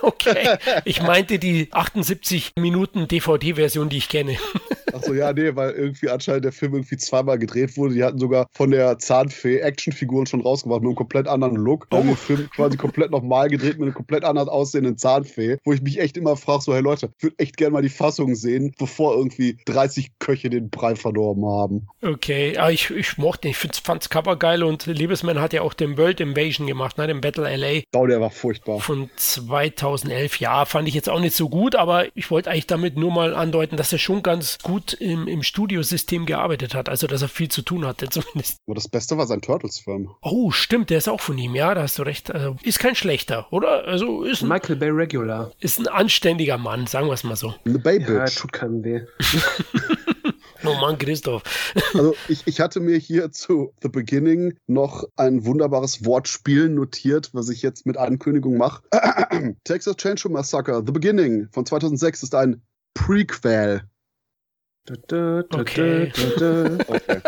Okay, [laughs] ich meinte die 78 Minuten DVD-Version, die ich kenne. Achso, ja, nee, weil irgendwie anscheinend der Film irgendwie zweimal gedreht wurde. Die hatten sogar von der Zahnfee Actionfiguren schon rausgebracht mit einem komplett anderen Look. Oh. Den Film quasi komplett nochmal gedreht mit einer komplett anders aussehenden Zahnfee, wo ich mich echt immer frage, so, hey Leute, ich würde echt gerne mal die Fassung sehen, bevor irgendwie 30 Köche den Brei verdorben haben. Okay, aber ich, ich mochte ihn, ich fand's Cover geil und Liebesman hat ja auch den World Invasion gemacht, ne, den Battle LA Oh, der war furchtbar. von 2011. Ja, fand ich jetzt auch nicht so gut, aber ich wollte eigentlich damit nur mal andeuten, dass er schon ganz gut im, im Studiosystem gearbeitet hat, also dass er viel zu tun hatte [laughs] zumindest. Aber das Beste war sein Turtles-Film. Oh, stimmt, der ist auch von ihm, ja, da hast du recht. Also, ist kein schlechter, oder? Also ist ein, Michael Bay Regular. ist ein anständiger Mann, sagen wir es mal so. The Bay Ja, Bitch. tut keinem weh. [laughs] Oh Mann, Christoph. Also [laughs] ich, ich hatte mir hier zu The Beginning noch ein wunderbares Wortspiel notiert, was ich jetzt mit Ankündigung mache. [clears throat] Texas Chainsaw Massacre, The Beginning von 2006 ist ein Prequel. Da, da, da, Okay. da, da. Okay.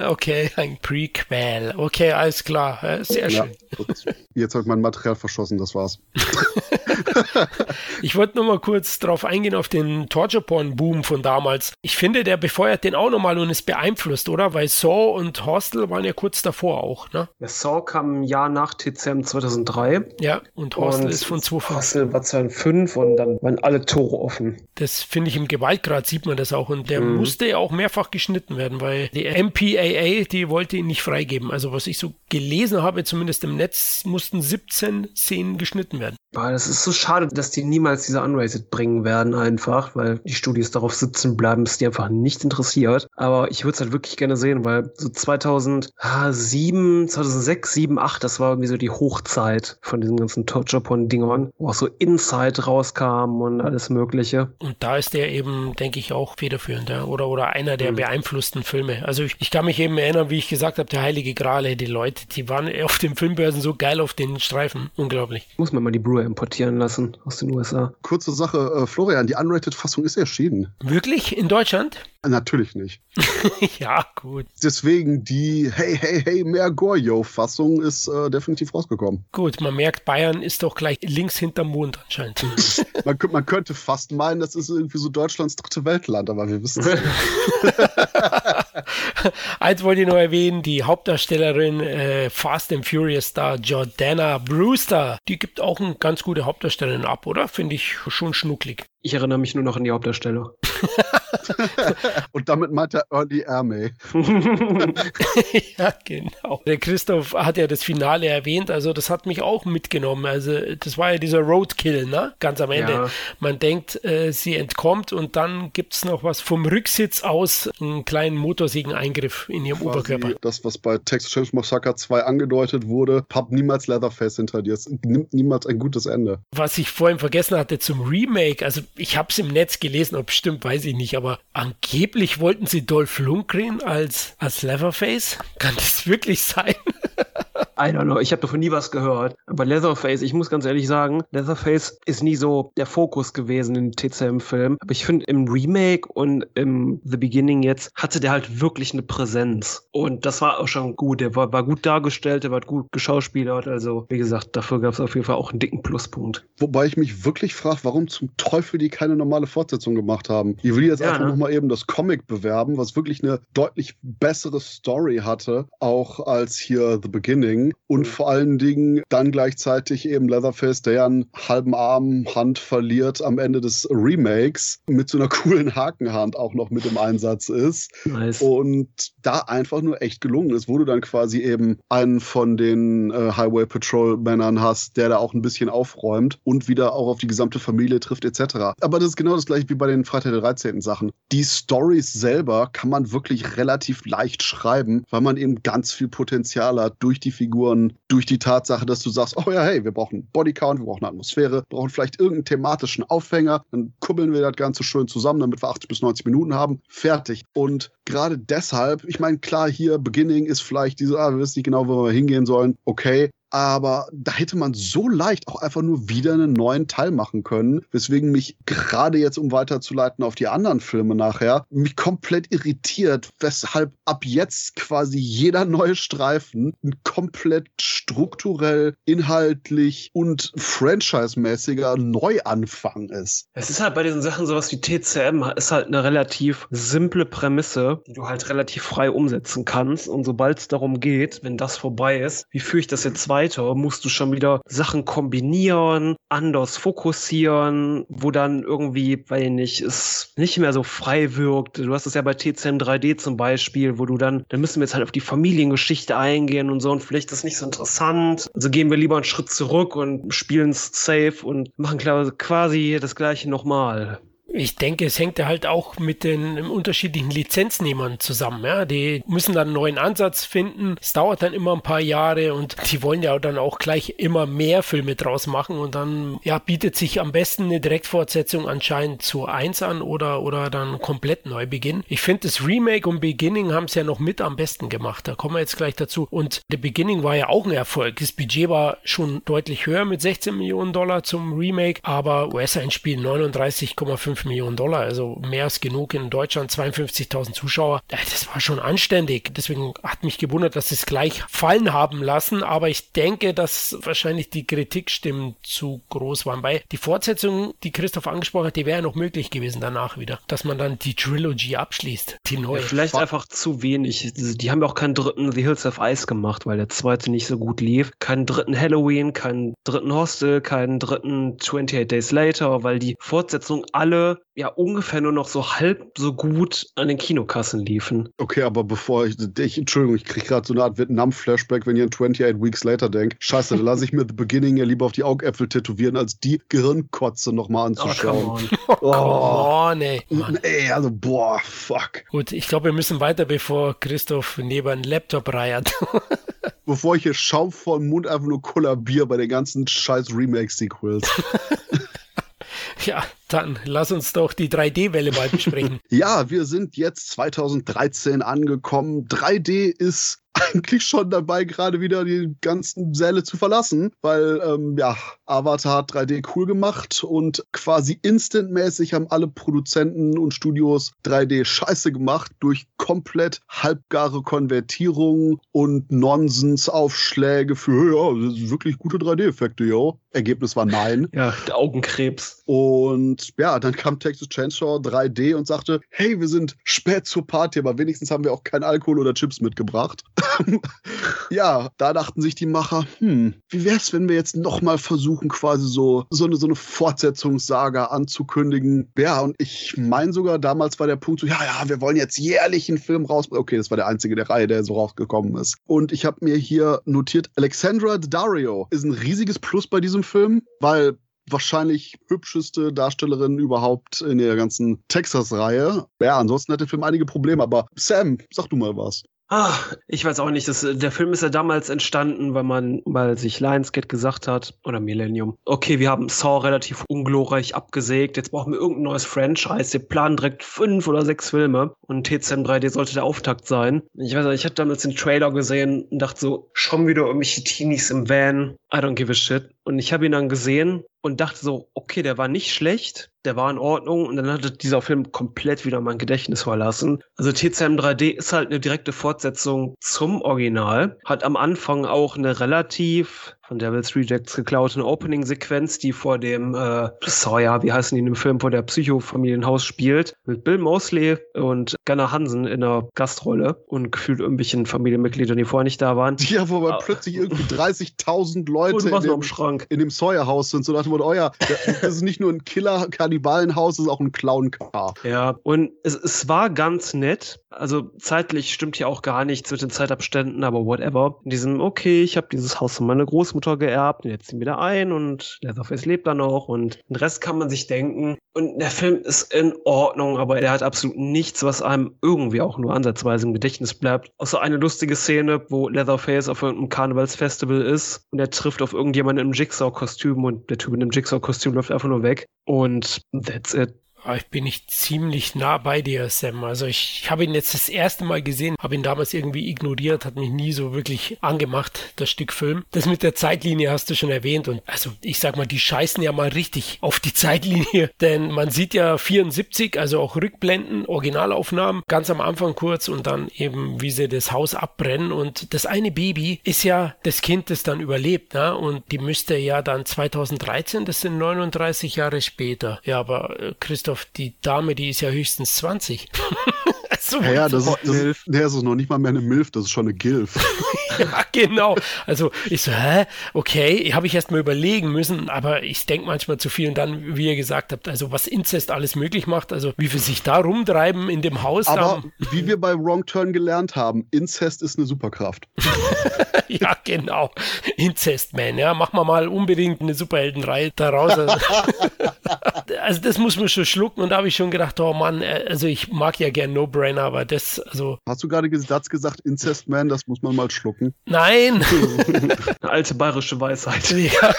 Okay, ein Prequel. Okay, alles klar. Sehr Ja, schön. gut. Jetzt habe ich mein Material verschossen, das war's. [laughs] [laughs] ich wollte nur mal kurz drauf eingehen auf den Torture Porn Boom von damals. Ich finde, der befeuert den auch nochmal und ist beeinflusst, oder? Weil Saw und Hostel waren ja kurz davor auch, ne? Ja, Saw kam ein Jahr nach TCM 2003. Ja, und Hostel und ist von 2005. Hostel war 2005 und dann waren alle Tore offen. Das finde ich im Gewaltgrad sieht man das auch und der mhm. musste ja auch mehrfach geschnitten werden, weil die MPAA, die wollte ihn nicht freigeben. Also was ich so gelesen habe, zumindest im Netz, mussten 17 Szenen geschnitten werden. Boah, das ist so schade, dass die niemals diese Unrated bringen werden einfach, weil die Studios darauf sitzen bleiben, ist die einfach nicht interessiert. Aber ich würde es halt wirklich gerne sehen, weil so 2007, 2006, 7, 8, das war irgendwie so die Hochzeit von diesen ganzen Japan-Dingern, wo auch so Inside rauskam und alles mögliche. Und da ist der eben, denke ich, auch federführend, ja? oder, oder einer der mhm. beeinflussten Filme. Also ich, ich kann mich eben erinnern, wie ich gesagt habe, der Heilige Gral, die Leute, die waren auf den Filmbörsen so geil auf den Streifen. Unglaublich. Muss man mal die Blu-ray importieren lassen aus den USA. Kurze Sache, äh, Florian, die Unrated-Fassung ist erschienen. Wirklich? In Deutschland? Natürlich nicht. [laughs] ja, gut. Deswegen die Hey, hey, hey, mehr Goryo-Fassung ist äh, definitiv rausgekommen. Gut, man merkt, Bayern ist doch gleich links hinterm Mond anscheinend. [laughs] man, man, könnte fast meinen, das ist irgendwie so Deutschlands dritte Weltland, aber wir wissen es [laughs] nicht. [laughs] Eins wollte ich noch erwähnen, die Hauptdarstellerin äh, Fast and Furious Star Jordana Brewster, die gibt auch eine ganz gute Hauptdarstellerin ab, oder? Finde ich schon schnucklig. Ich erinnere mich nur noch an die Hauptdarsteller. [laughs] Und damit meint er Early Ermey. [laughs] ja, genau. Der Christoph hat ja das Finale erwähnt, also das hat mich auch mitgenommen. Also das war ja dieser Roadkill, ne? Ganz am Ende. Ja. Man denkt, äh, sie entkommt und dann gibt es noch was vom Rücksitz aus, einen kleinen Motorsägeneingriff in ihrem Quasi Oberkörper. Das, was bei Texas Chainsaw Massacre 2 angedeutet wurde, papp niemals Leatherface hinter dir. Es nimmt niemals ein gutes Ende. Was ich vorhin vergessen hatte zum Remake, also ich habe es im Netz gelesen, ob stimmt, weiß ich nicht, aber angeblich wollten sie Dolph Lundgren als, als Leatherface. Kann das wirklich sein? [laughs] I don't know, ich habe davon nie was gehört. Aber Leatherface, ich muss ganz ehrlich sagen, Leatherface ist nie so der Fokus gewesen im TCM-Film. Aber ich finde, im Remake und im The Beginning jetzt hatte der halt wirklich eine Präsenz. Und das war auch schon gut. Der war, war gut dargestellt, der war gut geschauspielert. Also, wie gesagt, dafür gab es auf jeden Fall auch einen dicken Pluspunkt. Wobei ich mich wirklich frage, warum zum Teufel die keine normale Fortsetzung gemacht haben. Ich will jetzt ja, einfach ne? nochmal eben das Comic bewerben, was wirklich eine deutlich bessere Story hatte, auch als hier The Beginning und vor allen Dingen dann gleichzeitig eben Leatherface, der ja einen halben Arm, Hand verliert am Ende des Remakes, mit so einer [laughs] coolen Hakenhand auch noch mit im Einsatz ist. Nice. Und da einfach nur echt gelungen ist, wo du dann quasi eben einen von den äh, Highway Patrol Männern hast, der da auch ein bisschen aufräumt und wieder auch auf die gesamte Familie trifft etc. Aber das ist genau das gleiche wie bei den Freitag der 13. Sachen. Die Stories selber kann man wirklich relativ leicht schreiben, weil man eben ganz viel Potenzial hat durch die Figur Figuren durch die Tatsache, dass du sagst, oh ja, hey, wir brauchen Bodycount, wir brauchen Atmosphäre, brauchen vielleicht irgendeinen thematischen Aufhänger, dann kuppeln wir das Ganze schön zusammen, damit wir 80 bis 90 Minuten haben, fertig. Und gerade deshalb, ich meine, klar, hier Beginning ist vielleicht diese, ah, wir wissen nicht genau, wo wir hingehen sollen, okay, aber da hätte man so leicht auch einfach nur wieder einen neuen Teil machen können, weswegen mich gerade jetzt, um weiterzuleiten auf die anderen Filme nachher, mich komplett irritiert, weshalb ab jetzt quasi jeder neue Streifen ein komplett strukturell, inhaltlich und franchise-mäßiger Neuanfang ist. Es ist halt bei diesen Sachen sowas wie TCM, ist halt eine relativ simple Prämisse, die du halt relativ frei umsetzen kannst und sobald es darum geht, wenn das vorbei ist, wie führe ich das jetzt weiter? Weiter musst du schon wieder Sachen kombinieren, anders fokussieren, wo dann irgendwie, ich nicht, es nicht mehr so frei wirkt. Du hast es ja bei TCM 3D zum Beispiel, wo du dann, dann müssen wir jetzt halt auf die Familiengeschichte eingehen und so und vielleicht ist das nicht so interessant. Also gehen wir lieber einen Schritt zurück und spielen es safe und machen quasi das gleiche nochmal. Ich denke, es hängt ja halt auch mit den unterschiedlichen Lizenznehmern zusammen. Ja? Die müssen dann einen neuen Ansatz finden. Es dauert dann immer ein paar Jahre und die wollen ja dann auch gleich immer mehr Filme draus machen und dann ja, bietet sich am besten eine Direktfortsetzung anscheinend zu 1 an oder, oder dann komplett neu beginnen. Ich finde, das Remake und Beginning haben es ja noch mit am besten gemacht. Da kommen wir jetzt gleich dazu. Und The Beginning war ja auch ein Erfolg. Das Budget war schon deutlich höher mit 16 Millionen Dollar zum Remake, aber US-Einspiel 39,5 5 Millionen Dollar, also mehr als genug in Deutschland, 52.000 Zuschauer. Das war schon anständig. Deswegen hat mich gewundert, dass sie es gleich fallen haben lassen, aber ich denke, dass wahrscheinlich die Kritikstimmen zu groß waren, weil die Fortsetzung, die Christoph angesprochen hat, die wäre noch möglich gewesen danach wieder, dass man dann die Trilogy abschließt, die neue. Ja, vielleicht einfach zu wenig. Die haben ja auch keinen dritten The Hills of Ice gemacht, weil der zweite nicht so gut lief. Keinen dritten Halloween, keinen dritten Hostel, keinen dritten 28 Days Later, weil die Fortsetzungen alle ja ungefähr nur noch so halb so gut an den Kinokassen liefen. Okay, aber bevor ich, ich Entschuldigung, ich kriege gerade so eine Art Vietnam-Flashback, wenn ihr an 28 Weeks Later denkt. Scheiße, da lasse ich mir The Beginning ja lieber auf die Augäpfel tätowieren, als die Gehirnkotze nochmal anzuschauen. Oh, come on. [laughs] Oh, come on ey. Ey, also, boah, fuck. Gut, ich glaube, wir müssen weiter, bevor Christoph neben einen Laptop reiert. [laughs] bevor ich hier Schaum vor den Mund einfach nur kollabiere bei den ganzen scheiß Remake-Sequels. [laughs] Ja, dann lass uns doch die 3D-Welle mal besprechen. [laughs] ja, wir sind jetzt 2013 angekommen. 3D ist eigentlich schon dabei, gerade wieder die ganzen Säle zu verlassen, weil ähm, ja, Avatar hat 3D cool gemacht und quasi instantmäßig haben alle Produzenten und Studios 3D scheiße gemacht durch komplett halbgare Konvertierungen und Nonsensaufschläge für, ja, wirklich gute 3D-Effekte, ja. Ergebnis war nein. Ja, der Augenkrebs. Und ja, dann kam Texas Chainsaw 3D und sagte, hey, wir sind spät zur Party, aber wenigstens haben wir auch kein Alkohol oder Chips mitgebracht. [laughs] ja, da dachten sich die Macher, hm, wie wär's, wenn wir jetzt nochmal versuchen, quasi so, so eine, so eine Fortsetzungssaga anzukündigen. Ja, und ich meine sogar, damals war der Punkt so, ja, ja, wir wollen jetzt jährlich einen Film rausbringen. Okay, das war der einzige der Reihe, der so rausgekommen ist. Und ich habe mir hier notiert, Alexandra Daddario ist ein riesiges Plus bei diesem Film, weil wahrscheinlich hübscheste Darstellerin überhaupt in der ganzen Texas-Reihe. Ja, ansonsten hat der Film einige Probleme, aber Sam, sag du mal was. Ah, ich weiß auch nicht. Das, der Film ist ja damals entstanden, weil man, weil sich Lionsgate gesagt hat, oder Millennium, okay, wir haben Saw relativ unglorreich abgesägt, jetzt brauchen wir irgendein neues Franchise. Wir planen direkt fünf oder sechs Filme und TCM 3D sollte der Auftakt sein. Ich weiß nicht, ich hatte damals den Trailer gesehen und dachte so, schon wieder irgendwelche Teenies im Van. I don't give a shit. Und ich habe ihn dann gesehen und dachte so, okay, der war nicht schlecht, der war in Ordnung und dann hatte dieser Film komplett wieder mein Gedächtnis verlassen. Also TCM 3D ist halt eine direkte Fortsetzung zum Original, hat am Anfang auch eine relativ von Devil's Rejects geklaute Opening-Sequenz, die vor dem äh, Sawyer, wie heißen die in dem Film, vor der Psychofamilienhaus spielt, mit Bill Mosley und Gunnar Hansen in der Gastrolle und gefühlt irgendwelchen Familienmitgliedern, die vorher nicht da waren. [laughs] Ja, wo man ah. plötzlich irgendwie 30.000 Leute in dem, Schrank. in dem Sawyer-Haus sind, so dachte man, oh ja, [laughs] das ist nicht nur ein Killer-Kannibalenhaus, das ist auch ein Clown-Car. Ja, und es, es war ganz nett, also zeitlich stimmt hier auch gar nichts mit den Zeitabständen, aber whatever. In diesem, okay, ich habe dieses Haus von meiner Großmutter geerbt und jetzt ziehen wir da ein und Leatherface lebt da noch und den Rest kann man sich denken. Und der Film ist in Ordnung, aber er hat absolut nichts, was einem irgendwie auch nur ansatzweise im Gedächtnis bleibt. Außer eine lustige Szene, wo Leatherface auf irgendeinem Karnevalsfestival ist und er trifft auf irgendjemanden im Jigsaw-Kostüm und der Typ in dem Jigsaw-Kostüm läuft einfach nur weg. Und that's it. Ah, ich bin nicht ziemlich nah bei dir, Sam. Also ich, ich habe ihn jetzt das erste Mal gesehen, habe ihn damals irgendwie ignoriert, hat mich nie so wirklich angemacht, das Stück Film. Das mit der Zeitlinie hast du schon erwähnt und also ich sag mal, die scheißen ja mal richtig auf die Zeitlinie, [laughs] denn man sieht ja 74, also auch Rückblenden, Originalaufnahmen, ganz am Anfang kurz und dann eben, wie sie das Haus abbrennen und das eine Baby ist ja das Kind, das dann überlebt, ne? und die müsste ja dann 2013, das sind 39 Jahre später. Ja, aber äh, Christoph Christoph, die Dame, die ist ja höchstens 20. [laughs] so ja, ja, das, ist, das, ist, nee, das ist noch nicht mal mehr eine Milf, das ist schon eine Gilf. [laughs] ja, genau. Also ich so, hä? Okay, habe ich erst mal überlegen müssen, aber ich denke manchmal zu viel und dann, wie ihr gesagt habt, also was Inzest alles möglich macht, also wie wir sich da rumtreiben in dem Haus. Aber wie wir bei Wrong Turn gelernt haben, Inzest ist eine Superkraft. [laughs] ja, genau. Inzest Man, ja, machen wir mal unbedingt eine Superheldenreihe daraus. [laughs] also das muss man schon schlucken und da habe ich schon gedacht, oh Mann, äh, also ich mag ja gern No-Brainer, aber das, also. Hast du gerade Satz gesagt, Incest Man, das muss man mal schlucken? Nein! [laughs] Eine alte bayerische Weisheit. Ja.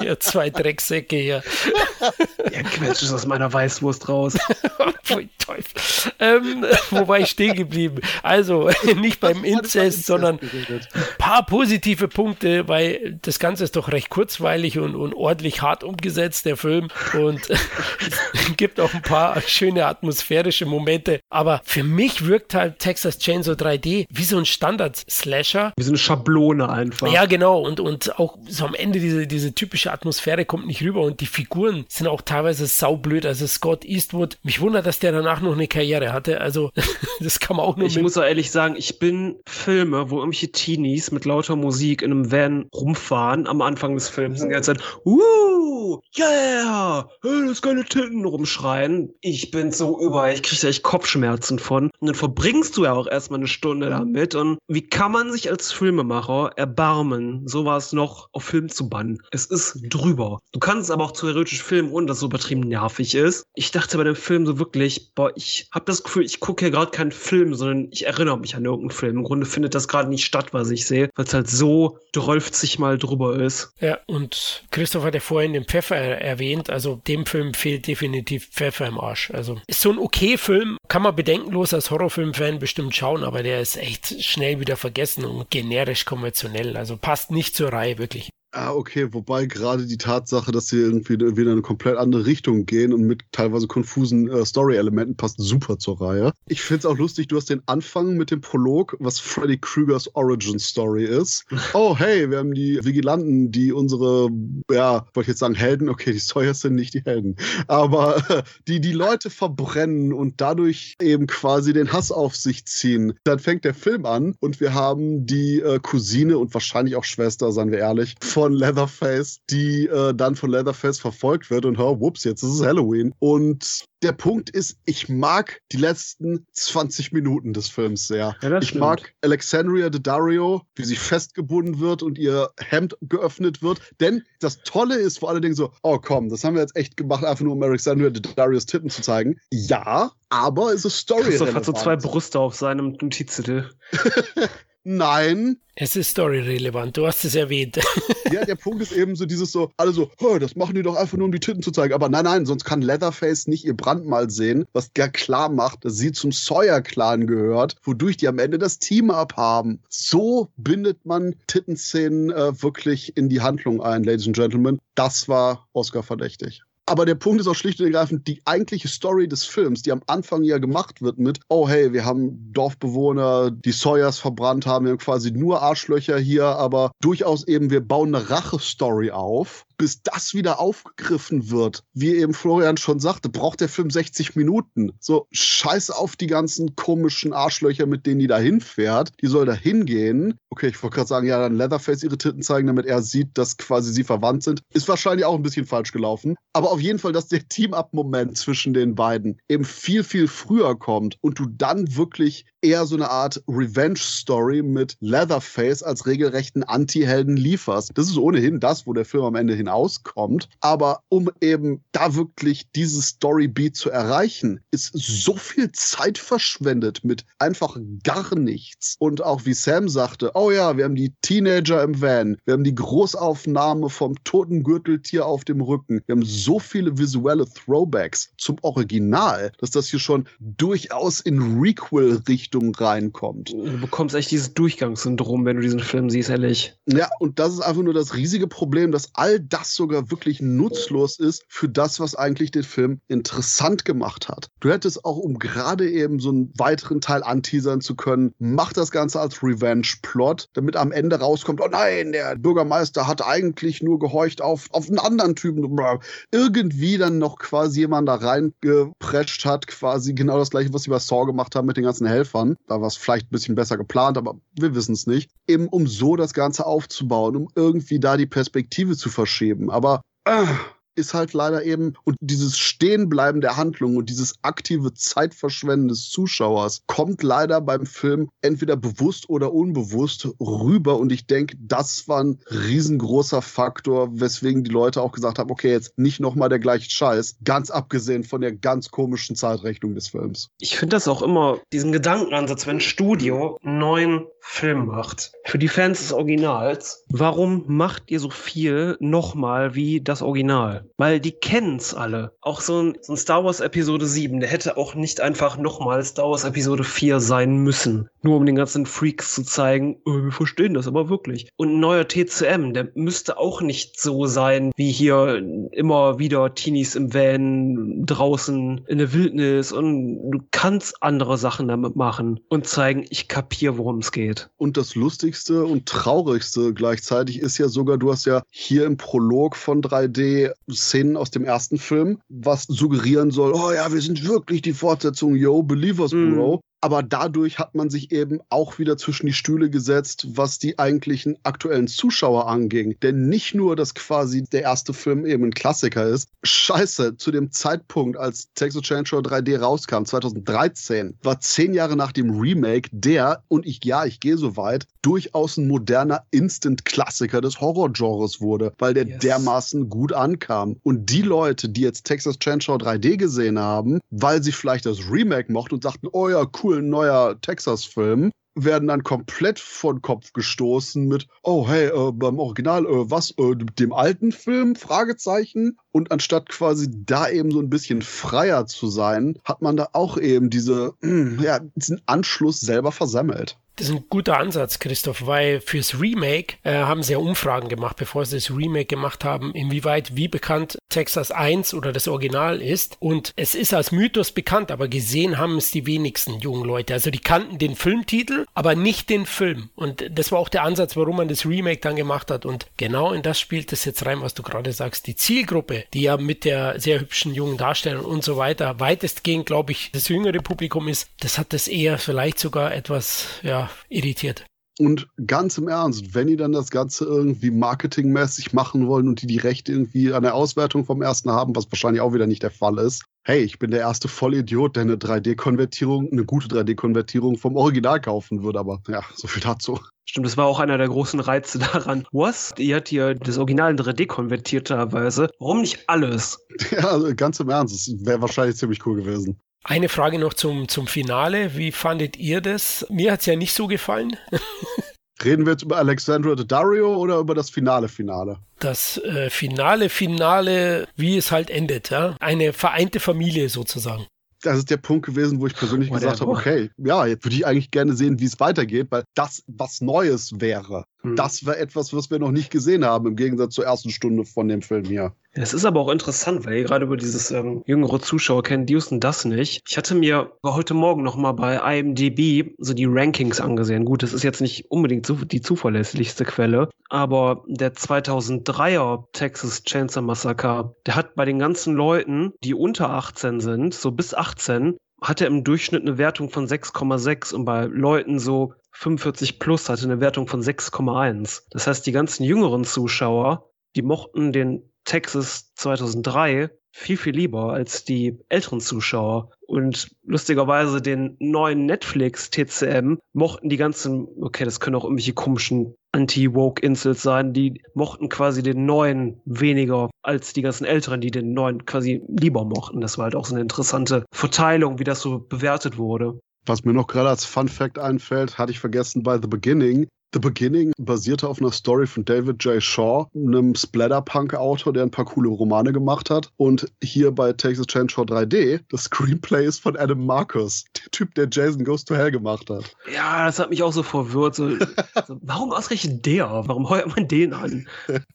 [laughs] ja, zwei Drecksäcke hier. Ja, quetscht es aus meiner Weißwurst raus. [laughs] Teufel. Ähm, [laughs] wo war ich stehen geblieben? Also, [laughs] nicht beim Inzest, sondern ein paar positive Punkte, weil das Ganze ist doch recht kurzweilig und, und ordentlich hart umgesetzt, der Film. Und [laughs] es gibt auch ein paar schöne atmosphärische Momente. Aber für mich wirkt halt Texas Chainsaw 3D wie so ein Standard-Slasher. Wie so eine Schablone einfach. Ja, genau. Und, und auch so am Ende diese, diese typische Atmosphäre kommt nicht rüber. Und die Figuren sind auch teilweise saublöd. Also Scott Eastwood, mich wundert, dass der danach noch eine Karriere hatte. Also [laughs] das kann man auch nur Ich muss auch ehrlich sagen, ich bin Filme, wo irgendwelche Teenies mit lauter Musik in einem Van rumfahren am Anfang des Films und die ganze Zeit, uh, yeah, das geile Titten rumschreien. Ich bin so über, ich kriege da echt Kopfschmerzen von. Und dann verbringst du ja auch erstmal eine Stunde damit. Und wie kann man sich als Filmemacher erbarmen, sowas noch auf Film zu bannen? Es ist drüber. Du kannst aber auch theoretisch filmen, ohne dass es so übertrieben nervig ist. Ich dachte bei dem Film so wirklich, boah, ich habe das Gefühl, ich gucke hier gerade keinen Film, sondern ich erinnere mich an irgendeinen Film. Im Grunde findet das gerade nicht statt, was ich sehe, weil es halt so sich mal drüber ist. Ja, und Christoph hat ja vorhin den Pfeffer erwähnt, also dem Film fehlt definitiv Pfeffer im Arsch. Also ist so ein okay Film, kann man bedenkenlos als Horrorfilm-Fan bestimmt schauen, aber der ist echt schnell wieder vergessen und generisch konventionell. Also passt nicht zur Reihe wirklich. Ah, okay, wobei gerade die Tatsache, dass sie irgendwie wieder in eine komplett andere Richtung gehen und mit teilweise konfusen äh, Story-Elementen passt super zur Reihe. Ich finde es auch lustig, du hast den Anfang mit dem Prolog, was Freddy Krügers Origin-Story ist. Oh, hey, wir haben die Vigilanten, die unsere, ja, wollte ich jetzt sagen Helden, okay, die Sawyers sind nicht die Helden, aber [laughs] die die Leute verbrennen und dadurch eben quasi den Hass auf sich ziehen. Dann fängt der Film an und wir haben die äh, Cousine und wahrscheinlich auch Schwester, seien wir ehrlich, von von Leatherface, die äh, dann von Leatherface verfolgt wird und hör, whoops, jetzt ist es Halloween. Und der Punkt ist, ich mag die letzten 20 Minuten des Films sehr. Ja, ich stimmt. mag Alexandria Daddario, wie sie festgebunden wird und ihr Hemd geöffnet wird. Denn das Tolle ist vor allen Dingen so, oh komm, das haben wir jetzt echt gemacht, einfach nur um Alexandria Daddarios Titten zu zeigen. Ja, aber es ist Story. Christoph hat so zwei Brüste auf seinem Notizzettel. [laughs] Nein. Es ist storyrelevant, du hast es erwähnt. [laughs] ja, der Punkt ist eben so dieses so, alle so, das machen die doch einfach nur, um die Titten zu zeigen. Aber nein, nein, sonst kann Leatherface nicht ihr Brandmal sehen, was gar klar macht, dass sie zum Sawyer-Clan gehört, wodurch die am Ende das Team abhaben. So bindet man Tittenszenen äh, wirklich in die Handlung ein, Ladies and Gentlemen. Das war Oscar verdächtig. Aber der Punkt ist auch schlicht und ergreifend die eigentliche Story des Films, die am Anfang ja gemacht wird mit, oh hey, wir haben Dorfbewohner, die Sawyers verbrannt haben, wir haben quasi nur Arschlöcher hier, aber durchaus eben, wir bauen eine Rache-Story auf bis das wieder aufgegriffen wird, wie eben Florian schon sagte, braucht der Film 60 Minuten. So, scheiß auf die ganzen komischen Arschlöcher, mit denen die da hinfährt. Die soll da hingehen. Okay, ich wollte gerade sagen, ja, dann Leatherface ihre Titten zeigen, damit er sieht, dass quasi sie verwandt sind. Ist wahrscheinlich auch ein bisschen falsch gelaufen. Aber auf jeden Fall, dass der Team-Up-Moment zwischen den beiden eben viel, viel früher kommt und du dann wirklich eher so eine Art Revenge-Story mit Leatherface als regelrechten Anti-Helden lieferst. Das ist ohnehin das, wo der Film am Ende hinauskommt. Aber um eben da wirklich dieses Story-Beat zu erreichen, ist so viel Zeit verschwendet mit einfach gar nichts. Und auch wie Sam sagte, oh ja, wir haben die Teenager im Van, wir haben die Großaufnahme vom toten Gürteltier auf dem Rücken. Wir haben so viele visuelle Throwbacks zum Original, dass das hier schon durchaus in Requel-Richtung Richtung reinkommt. Du bekommst echt dieses Durchgangssyndrom, wenn du diesen Film siehst, ehrlich. Ja, und das ist einfach nur das riesige Problem, dass all das sogar wirklich nutzlos ist für das, was eigentlich den Film interessant gemacht hat. Du hättest auch, um gerade eben so einen weiteren Teil anteasern zu können, mach das Ganze als Revenge-Plot, damit am Ende rauskommt, oh nein, der Bürgermeister hat eigentlich nur gehorcht auf, auf einen anderen Typen. Irgendwie dann noch quasi jemand da reingeprescht hat, quasi genau das gleiche, was sie bei Saw gemacht haben mit den ganzen Helfern. Da war es vielleicht ein bisschen besser geplant, aber wir wissen es nicht. Eben um so das Ganze aufzubauen, um irgendwie da die Perspektive zu verschieben. Aber äh, ist halt leider eben, und dieses Stehenbleiben der Handlung und dieses aktive Zeitverschwenden des Zuschauers kommt leider beim Film entweder bewusst oder unbewusst rüber. Und ich denke, das war ein riesengroßer Faktor, weswegen die Leute auch gesagt haben, okay, jetzt nicht nochmal der gleiche Scheiß, ganz abgesehen von der ganz komischen Zeitrechnung des Films. Ich finde das auch immer, diesen Gedankenansatz, wenn ein Studio einen neuen Film macht, für die Fans des Originals, warum macht ihr so viel nochmal wie das Original? Weil die kennen's alle. Auch so ein, so ein Star Wars Episode 7, der hätte auch nicht einfach nochmal Star Wars Episode 4 sein müssen. Nur um den ganzen Freaks zu zeigen, oh, wir verstehen das aber wirklich. Und ein neuer TCM, der müsste auch nicht so sein, wie hier immer wieder Teenies im Van draußen in der Wildnis und du kannst andere Sachen damit machen und zeigen, ich kapier, worum es geht. Und das Lustigste und Traurigste gleichzeitig ist ja sogar, du hast ja hier im Prolog von 3D Szenen aus dem ersten Film, was suggerieren soll, oh ja, wir sind wirklich die Fortsetzung, yo, Believers, Bro. Mm aber dadurch hat man sich eben auch wieder zwischen die Stühle gesetzt, was die eigentlichen aktuellen Zuschauer anging. Denn nicht nur, dass quasi der erste Film eben ein Klassiker ist. Scheiße, zu dem Zeitpunkt, als Texas Chainsaw 3D rauskam, 2013, war zehn Jahre nach dem Remake der, und ich, ja, ich gehe so weit, durchaus ein moderner Instant-Klassiker des Horrorgenres wurde, weil der yes. dermaßen gut ankam. Und die Leute, die jetzt Texas Chainsaw 3D gesehen haben, weil sie vielleicht das Remake mochten und sagten, oh ja, cool, cool neuer Texas-Film, werden dann komplett von Kopf gestoßen mit, oh hey, äh, beim Original, äh, was, äh, dem alten Film? Fragezeichen. Und anstatt quasi da eben so ein bisschen freier zu sein, hat man da auch eben diese, [clears throat] ja, diesen Anschluss selber versammelt. Das ist ein guter Ansatz, Christoph, weil fürs Remake äh, haben sie ja Umfragen gemacht, bevor sie das Remake gemacht haben, inwieweit wie bekannt Texas 1 oder das Original ist. Und es ist als Mythos bekannt, aber gesehen haben es die wenigsten jungen Leute. Also die kannten den Filmtitel, aber nicht den Film. Und das war auch der Ansatz, warum man das Remake dann gemacht hat. Und genau in das spielt es jetzt rein, was du gerade sagst. Die Zielgruppe, die ja mit der sehr hübschen jungen Darstellung und so weiter weitestgehend, glaube ich, das jüngere Publikum ist, das hat das eher vielleicht sogar etwas, ja, irritiert. Und ganz im Ernst, wenn die dann das Ganze irgendwie marketingmäßig machen wollen und die die Rechte irgendwie an der Auswertung vom ersten haben, was wahrscheinlich auch wieder nicht der Fall ist, hey, ich bin der erste Vollidiot, der eine 3D-Konvertierung, eine gute 3D-Konvertierung vom Original kaufen würde, aber ja, so viel dazu. Stimmt, das war auch einer der großen Reize daran. Was? Ihr hat hier das Original in 3D konvertierterweise. Warum nicht alles? [laughs] Ja, also ganz im Ernst, das wäre wahrscheinlich ziemlich cool gewesen. Eine Frage noch zum, zum Finale. Wie fandet ihr das? Mir hat es ja nicht so gefallen. [laughs] Reden wir jetzt über Alexandra Dario oder über das Finale Finale? Das äh, Finale Finale, wie es halt endet, ja? Eine vereinte Familie sozusagen das ist der Punkt gewesen, wo ich persönlich Whatever. gesagt habe, okay, ja, jetzt würde ich eigentlich gerne sehen, wie es weitergeht, weil das was Neues wäre. Hm. Das wäre etwas, was wir noch nicht gesehen haben, im Gegensatz zur ersten Stunde von dem Film hier. Es ist aber auch interessant, weil ihr gerade über dieses ähm, jüngere Zuschauer kennt, die wussten das nicht. Ich hatte mir heute Morgen noch mal bei IMDb so die Rankings angesehen. Gut, das ist jetzt nicht unbedingt die zuverlässigste Quelle, aber der 2003er Texas Chainsaw Massacre, der hat bei den ganzen Leuten, die unter 18 sind, so bis 18, hat er im Durchschnitt eine Wertung von 6,6 und bei Leuten so 45 plus hatte eine Wertung von 6,1. Das heißt, die ganzen jüngeren Zuschauer, die mochten den Texas 2003 viel, viel lieber als die älteren Zuschauer. Und lustigerweise den neuen Netflix TCM mochten die ganzen, okay, das können auch irgendwelche komischen Anti-Woke-Insels sein, die mochten quasi den neuen weniger als die ganzen Älteren, die den neuen quasi lieber mochten. Das war halt auch so eine interessante Verteilung, wie das so bewertet wurde. Was mir noch gerade als Fun Fact einfällt, hatte ich vergessen bei The Beginning. The Beginning basierte auf einer Story von David J. Shaw, einem Splatterpunk-Autor, der ein paar coole Romane gemacht hat. Und hier bei Texas Chainsaw 3D, das Screenplay ist von Adam Marcus, der Typ, der Jason Goes to Hell gemacht hat. Ja, das hat mich auch so verwirrt. So, so, warum ausgerechnet der? Warum heuert man den an?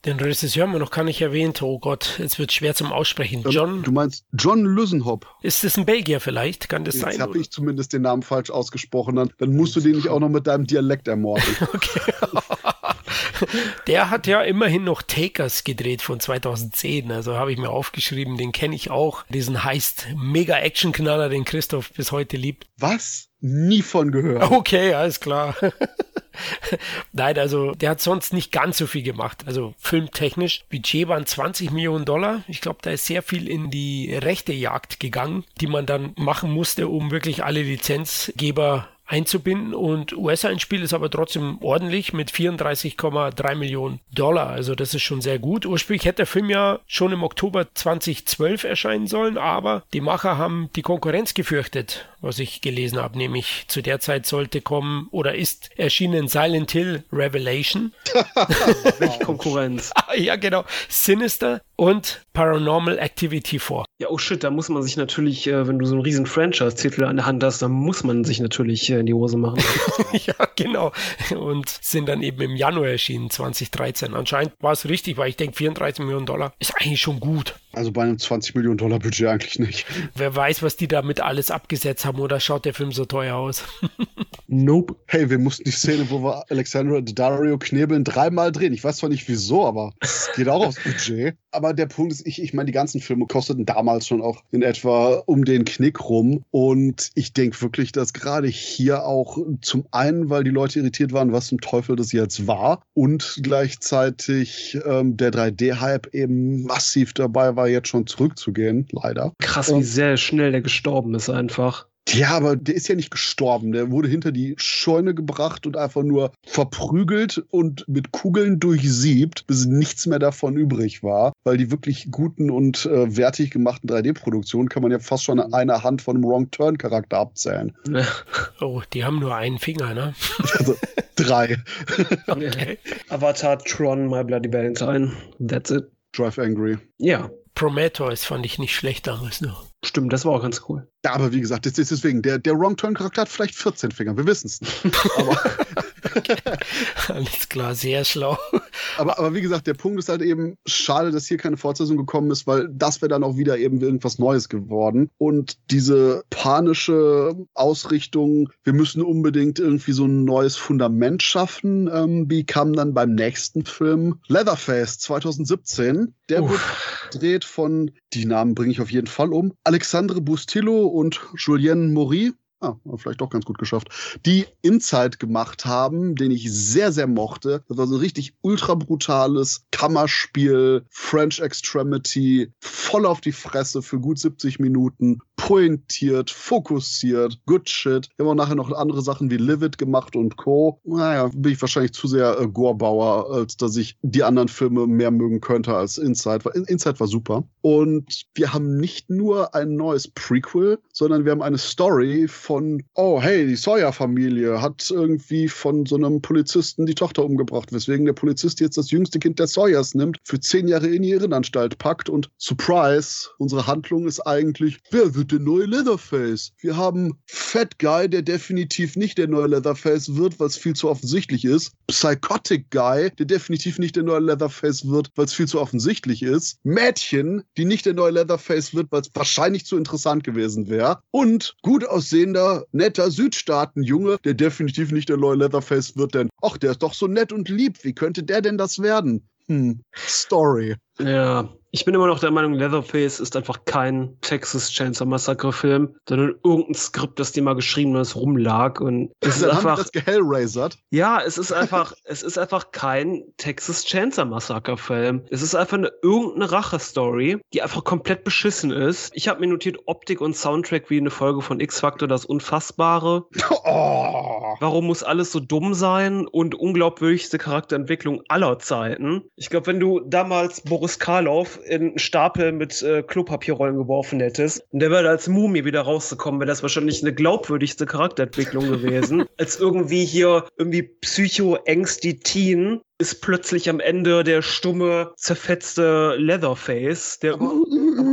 Den Regisseur haben wir noch gar nicht erwähnt. Oh Gott, jetzt wird schwer zum Aussprechen. Ähm, John. Du meinst John Lüsenhop. Ist das ein Belgier vielleicht? Kann das jetzt sein? Jetzt habe ich zumindest den Namen falsch ausgesprochen. Dann, dann musst du den nicht auch noch mit deinem Dialekt ermorden. [laughs] okay. [laughs] Der hat ja immerhin noch Takers gedreht von 2010. Also habe ich mir aufgeschrieben, den kenne ich auch. Diesen heißt Mega-Action-Knaller, den Christoph bis heute liebt. Was? Nie von gehört. Okay, alles klar. [laughs] Nein, also der hat sonst nicht ganz so viel gemacht. Also filmtechnisch. Budget waren 20 Millionen Dollar. Ich glaube, da ist sehr viel in die rechte Jagd gegangen, die man dann machen musste, um wirklich alle Lizenzgeber einzubinden und US-Einspiel ist aber trotzdem ordentlich mit 34,3 Millionen Dollar. Also das ist schon sehr gut. Ursprünglich hätte der Film ja schon im Oktober 2012 erscheinen sollen, aber die Macher haben die Konkurrenz gefürchtet, was ich gelesen habe. Nämlich zu der Zeit sollte kommen oder ist erschienen Silent Hill Revelation. [laughs] Welche Konkurrenz? [laughs] ja, genau. Sinister und Paranormal Activity 4. Ja, oh shit, da muss man sich natürlich, äh, wenn du so einen riesen Franchise-Titel an der Hand hast, dann muss man sich natürlich äh, in die Hose machen. [laughs] ja, genau. Und sind dann eben im Januar erschienen, 2013. Anscheinend war es richtig, weil ich denke, 34 Millionen Dollar ist eigentlich schon gut. Also bei einem 20 Millionen Dollar Budget eigentlich nicht. Wer weiß, was die damit alles abgesetzt haben oder schaut der Film so teuer aus? [laughs] nope. Hey, wir mussten die Szene, wo wir Alexandra Dario knebeln, dreimal drehen. Ich weiß zwar nicht wieso, aber es geht auch aufs Budget. Aber der Punkt ist, ich, ich meine, die ganzen Filme kosteten damals schon auch in etwa um den Knick rum. Und ich denke wirklich, dass gerade hier auch zum einen, weil die Leute irritiert waren, was zum Teufel das jetzt war und gleichzeitig ähm, der 3D-Hype eben massiv dabei war, jetzt schon zurückzugehen, leider. Krass, wie sehr schnell der gestorben ist einfach. Ja, aber der ist ja nicht gestorben. Der wurde hinter die Scheune gebracht und einfach nur verprügelt und mit Kugeln durchsiebt, bis nichts mehr davon übrig war. Weil die wirklich guten und äh, wertig gemachten 3D-Produktionen kann man ja fast schon an einer Hand von einem Wrong-Turn-Charakter abzählen. Oh, die haben nur einen Finger, ne? [laughs] Also drei. [laughs] okay. Avatar, Tron, My Bloody Valentine. That's it. Drive Angry. Ja. Prometheus fand ich nicht schlechter als nur. Stimmt, das war auch ganz cool. Ja, aber wie gesagt, das ist deswegen, der, der Wrong-Turn-Charakter hat vielleicht 14 Finger, wir wissen es nicht. [laughs] Aber [laughs] Alles klar, sehr schlau. Aber, aber wie gesagt, der Punkt ist halt eben, schade, dass hier keine Fortsetzung gekommen ist, weil das wäre dann auch wieder eben irgendwas Neues geworden. Und diese panische Ausrichtung, wir müssen unbedingt irgendwie so ein neues Fundament schaffen, ähm, die kam dann beim nächsten Film Leatherface 2017. Der wird gedreht von, die Namen bringe ich auf jeden Fall um, Alexandre Bustillo und Julienne Maury. Ah, vielleicht doch ganz gut geschafft. Die Inside gemacht haben, den ich sehr, sehr mochte. Das war so ein richtig ultra brutales Kammerspiel, French Extremity, voll auf die Fresse für gut 70 Minuten, pointiert, fokussiert, good shit. Wir haben auch nachher noch andere Sachen wie Livid gemacht und Co. Naja, bin ich wahrscheinlich zu sehr äh, Gorebauer, als dass ich die anderen Filme mehr mögen könnte als Inside. Inside war super. Und wir haben nicht nur ein neues Prequel, sondern wir haben eine Story von, oh hey, die Sawyer-Familie hat irgendwie von so einem Polizisten die Tochter umgebracht, weswegen der Polizist jetzt das jüngste Kind der Sawyers nimmt, für zehn Jahre in die Irrenanstalt packt und Surprise, unsere Handlung ist eigentlich, wer wird der neue Leatherface? Wir haben Fat Guy, der definitiv nicht der neue Leatherface wird, es viel zu offensichtlich ist. Psychotic Guy, der definitiv nicht der neue Leatherface wird, weil es viel zu offensichtlich ist. Mädchen, die nicht der neue Leatherface wird, weil es wahrscheinlich zu interessant gewesen wäre. Und gut aussehender, netter Südstaatenjunge, der definitiv nicht der neue Leatherface wird, denn, ach, der ist doch so nett und lieb. Wie könnte der denn das werden? Hm, Story. Ja, ich bin immer noch der Meinung, Leatherface ist einfach kein Texas Chainsaw Massacre Film, sondern irgendein Skript, das die mal geschrieben das rumlag und es ist einfach das. Ja, es ist einfach [laughs] es ist einfach kein Texas Chainsaw Massacre Film. Es ist einfach eine irgendeine Rache-Story, die einfach komplett beschissen ist. Ich habe mir notiert Optik und Soundtrack wie eine Folge von X-Factor das Unfassbare. [laughs] Oh. Warum muss alles so dumm sein und unglaubwürdigste Charakterentwicklung aller Zeiten? Ich glaube, wenn du damals Boris Karloff in einen Stapel mit äh, Klopapierrollen geworfen hättest. Und der wäre als Mumie wieder rausgekommen, wäre das wahrscheinlich eine glaubwürdigste Charakterentwicklung gewesen, [laughs] als irgendwie hier irgendwie Psycho-Ängsti Teen ist plötzlich am Ende der stumme, zerfetzte Leatherface, der aber,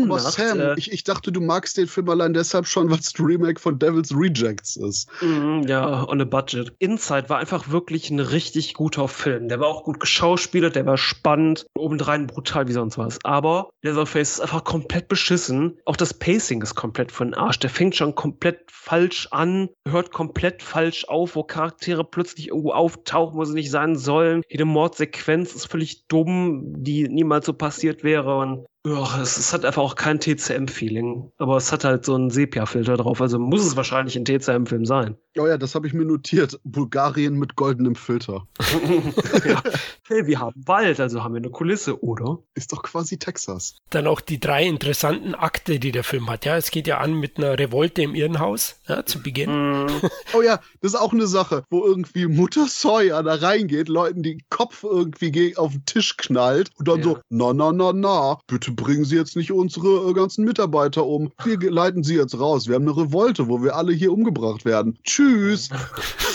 aber Sam, äh, ich, ich, dachte, du magst den Film allein deshalb schon, weil es ein Remake von Devil's Rejects ist. Mm, ja, on a budget. Inside war einfach wirklich ein richtig guter Film. Der war auch gut geschauspielert, der war spannend, obendrein brutal wie sonst was. Aber Leatherface ist einfach komplett beschissen. Auch das Pacing ist komplett von Arsch. Der fängt schon komplett falsch an, hört komplett falsch auf, wo Charaktere plötzlich irgendwo auftauchen, wo sie nicht sein sollen. Jede Mordsequenz ist völlig dumm, die niemals so passiert wäre. Und ja, es, es, hat einfach auch kein TCM-Feeling. Aber es hat halt so einen Sepia-Filter drauf. Also muss es wahrscheinlich ein TCM-Film sein. Oh ja, das habe ich mir notiert. Bulgarien mit goldenem Filter. [laughs] ja. Hey, wir haben Wald, also haben wir eine Kulisse, oder? Ist doch quasi Texas. Dann auch die drei interessanten Akte, die der Film hat. Ja, es geht ja an mit einer Revolte im Irrenhaus, ja, zu Beginn. Mm. [laughs] oh ja, das ist auch eine Sache, wo irgendwie Mutter Sawyer da reingeht, Leuten den Kopf irgendwie auf den Tisch knallt und dann ja. so, na, na, na, na, bitte bringen Sie jetzt nicht unsere äh, ganzen Mitarbeiter um. Wir leiten Sie jetzt raus. Wir haben eine Revolte, wo wir alle hier umgebracht werden. Tschüss. Tschüss.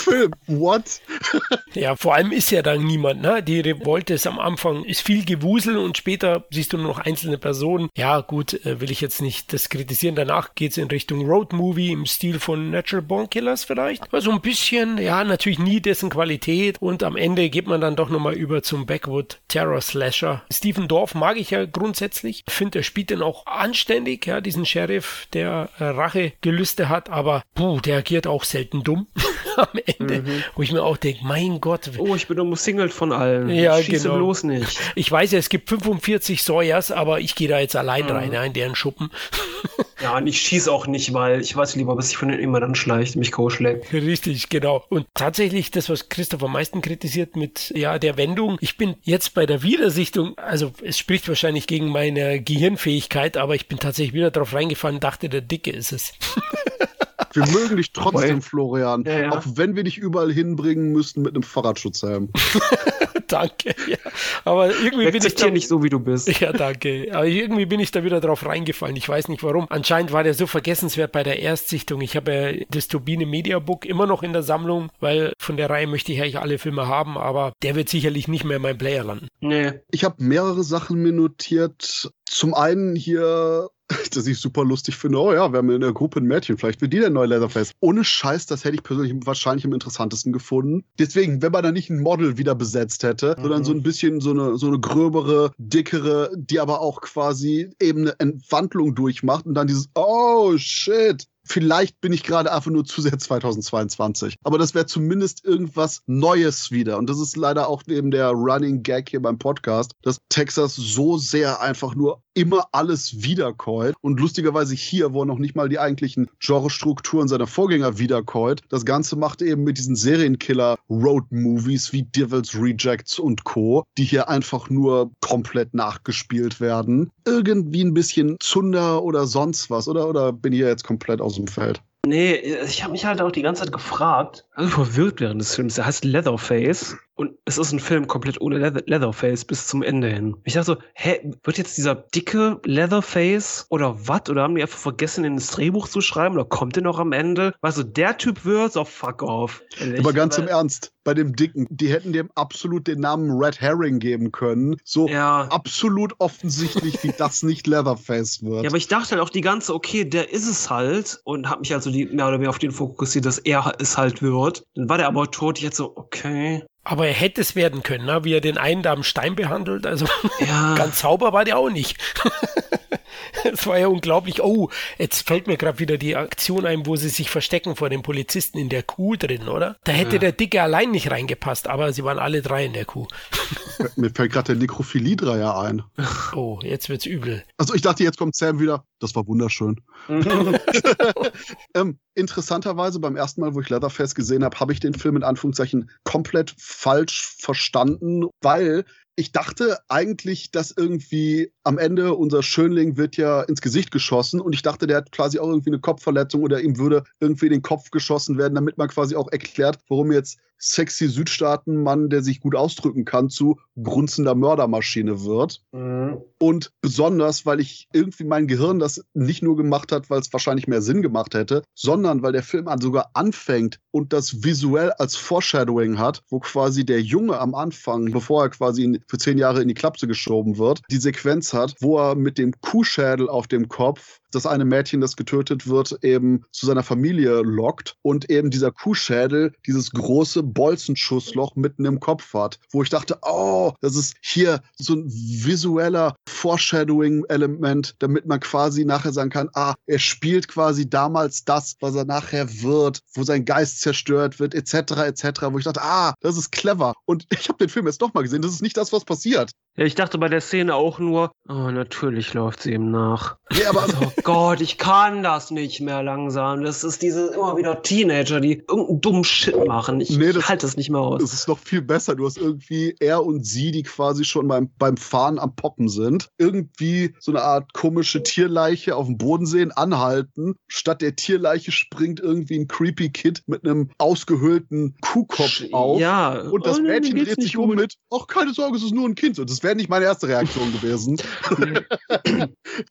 Film. What? ja, vor allem ist ja dann niemand, ne? Die Revolte ist am Anfang, ist viel Gewusel und später siehst du nur noch einzelne Personen. Ja, gut, äh, will ich jetzt nicht das kritisieren. Danach geht es in Richtung Road Movie im Stil von Natural Born Killers vielleicht. Aber so ein bisschen, ja, natürlich nie dessen Qualität und am Ende geht man dann doch nochmal über zum Backwood Terror Slasher. Stephen Dorff mag ich ja grundsätzlich. Finde, er spielt dann auch anständig, ja, diesen Sheriff, der Rachegelüste hat, aber puh, der agiert auch selten dumm [laughs] [laughs] am Ende, mhm. wo ich mir auch denke, mein Gott. Oh, ich bin umsingelt von allen. Ja, Schieße genau. bloß nicht. [laughs] Ich weiß ja, es gibt 45 Sawyers, aber ich gehe da jetzt allein mhm. rein, ja, in deren Schuppen. [laughs] ja, und ich schieße auch nicht, weil ich weiß lieber, was sich von denen immer dann schleicht, mich schlägt. Richtig, genau. Und tatsächlich das, was Christoph am meisten kritisiert mit ja der Wendung. Ich bin jetzt bei der Wiedersichtung, also es spricht wahrscheinlich gegen meine Gehirnfähigkeit, aber ich bin tatsächlich wieder drauf reingefallen, dachte, der Dicke ist es. Wir mögen dich trotzdem, Florian. Ja, ja. Auch wenn wir dich überall hinbringen müssten mit einem Fahrradschutzhelm. [laughs] danke. Ja. Aber irgendwie bin ich da, nicht so, wie du bist. Ja, danke. Aber irgendwie bin ich da wieder drauf reingefallen. Ich weiß nicht warum. Anscheinend war der so vergessenswert bei der Erstsichtung. Ich habe ja das Turbine Media Book immer noch in der Sammlung, weil von der Reihe möchte ich eigentlich alle Filme haben, aber der wird sicherlich nicht mehr in meinem Player landen. Nee. Ich habe mehrere Sachen mir notiert. Zum einen hier dass ich super lustig finde. Oh ja, wir haben in der Gruppe ein Mädchen, vielleicht wird die der neue Leatherface. Ohne Scheiß, das hätte ich persönlich wahrscheinlich am interessantesten gefunden. Deswegen, wenn man da nicht ein Model wieder besetzt hätte, mhm. sondern so ein bisschen so eine, so eine gröbere, dickere, die aber auch quasi eben eine Entwandlung durchmacht und dann dieses, oh shit, Vielleicht bin ich gerade einfach nur zu sehr 2022. Aber das wäre zumindest irgendwas Neues wieder. Und das ist leider auch eben der Running Gag hier beim Podcast, dass Texas so sehr einfach nur immer alles wiederkäut. Und lustigerweise hier, wo er noch nicht mal die eigentlichen Genrestrukturen seiner Vorgänger wiederkäut, das Ganze macht eben mit diesen Serienkiller-Road-Movies wie Devil's Rejects und Co., die hier einfach nur komplett nachgespielt werden. Irgendwie ein bisschen Zunder oder sonst was, oder? Oder bin ich jetzt komplett aus dem Feld? Nee, ich habe mich halt auch die ganze Zeit gefragt, also verwirrt während des Films. Der heißt Leatherface. Und es ist ein Film komplett ohne Leatherface bis zum Ende hin. Ich dachte so, hä, wird jetzt dieser dicke Leatherface oder was? Oder haben die einfach vergessen, ins Drehbuch zu schreiben? Oder kommt der noch am Ende? Weißt du, der Typ wird, so fuck off. Ehrlich. Aber ganz im Ernst, bei dem Dicken, die hätten dem absolut den Namen Red Herring geben können. So ja. absolut offensichtlich, wie das nicht Leatherface wird. Ja, aber ich dachte halt auch die ganze, okay, der ist es halt. Und hab mich also die, mehr oder weniger auf den fokussiert, dass er es halt wird. Dann war der aber tot. Ich hätte so, okay. Aber er hätte es werden können, ne? wie er den einen da am Stein behandelt. Also ja. [laughs] ganz sauber war der auch nicht. [laughs] [laughs] Es war ja unglaublich. Oh, jetzt fällt mir gerade wieder die Aktion ein, wo sie sich verstecken vor den Polizisten in der Kuh drin, oder? Da hätte ja. der Dicke allein nicht reingepasst, aber sie waren alle drei in der Kuh. mir fällt gerade der Nekrophilie-Dreier ein. [laughs] Oh, jetzt wird's übel. Also ich dachte, jetzt kommt Sam wieder. Das war wunderschön. [laughs] ähm, interessanterweise, beim ersten Mal, wo ich Leatherface gesehen habe, habe ich den Film in Anführungszeichen komplett falsch verstanden, weil ich dachte eigentlich, dass irgendwie am Ende unser Schönling wird ja ins Gesicht geschossen und ich dachte, der hat quasi auch irgendwie eine Kopfverletzung oder ihm würde irgendwie in den Kopf geschossen werden, damit man quasi auch erklärt, warum jetzt sexy Südstaatenmann, der sich gut ausdrücken kann, zu grunzender Mördermaschine wird. Mhm. Und besonders, weil ich irgendwie mein Gehirn das nicht nur gemacht hat, weil es wahrscheinlich mehr Sinn gemacht hätte, sondern weil der Film sogar anfängt und das visuell als Foreshadowing hat, wo quasi der Junge am Anfang, bevor er quasi für zehn Jahre in die Klapse geschoben wird, die Sequenz hat, wo er mit dem Kuhschädel auf dem Kopf das eine Mädchen, das getötet wird, eben zu seiner Familie lockt und eben dieser Kuhschädel dieses große Bolzenschussloch mitten im Kopf hat, wo ich dachte, oh, das ist hier so ein visueller Foreshadowing-Element, damit man quasi nachher sagen kann, ah, er spielt quasi damals das, was er nachher wird, wo sein Geist zerstört wird, etc., etc., wo ich dachte, ah, das ist clever. Und [laughs] ich habe den Film jetzt doch mal gesehen, das ist nicht das, was passiert. Ja, ich dachte bei der Szene auch nur, oh, natürlich läuft sie ihm nach. Ja, aber [laughs] oh Gott, ich kann das nicht mehr langsam. Das ist diese immer wieder Teenager, die irgendeinen dummen Shit machen. Ich nee, halte das nicht mehr aus. Das ist noch viel besser. Du hast irgendwie er und sie, die quasi schon beim, beim Fahren am Poppen sind, irgendwie so eine Art komische Tierleiche auf dem Boden sehen, anhalten. Statt der Tierleiche springt irgendwie ein creepy Kid mit einem ausgehöhlten Kuhkopf auf. Ja. Und das oh, Mädchen dreht sich um mit, ach, keine Sorge, es ist nur ein Kind. Und das wäre nicht meine erste Reaktion gewesen.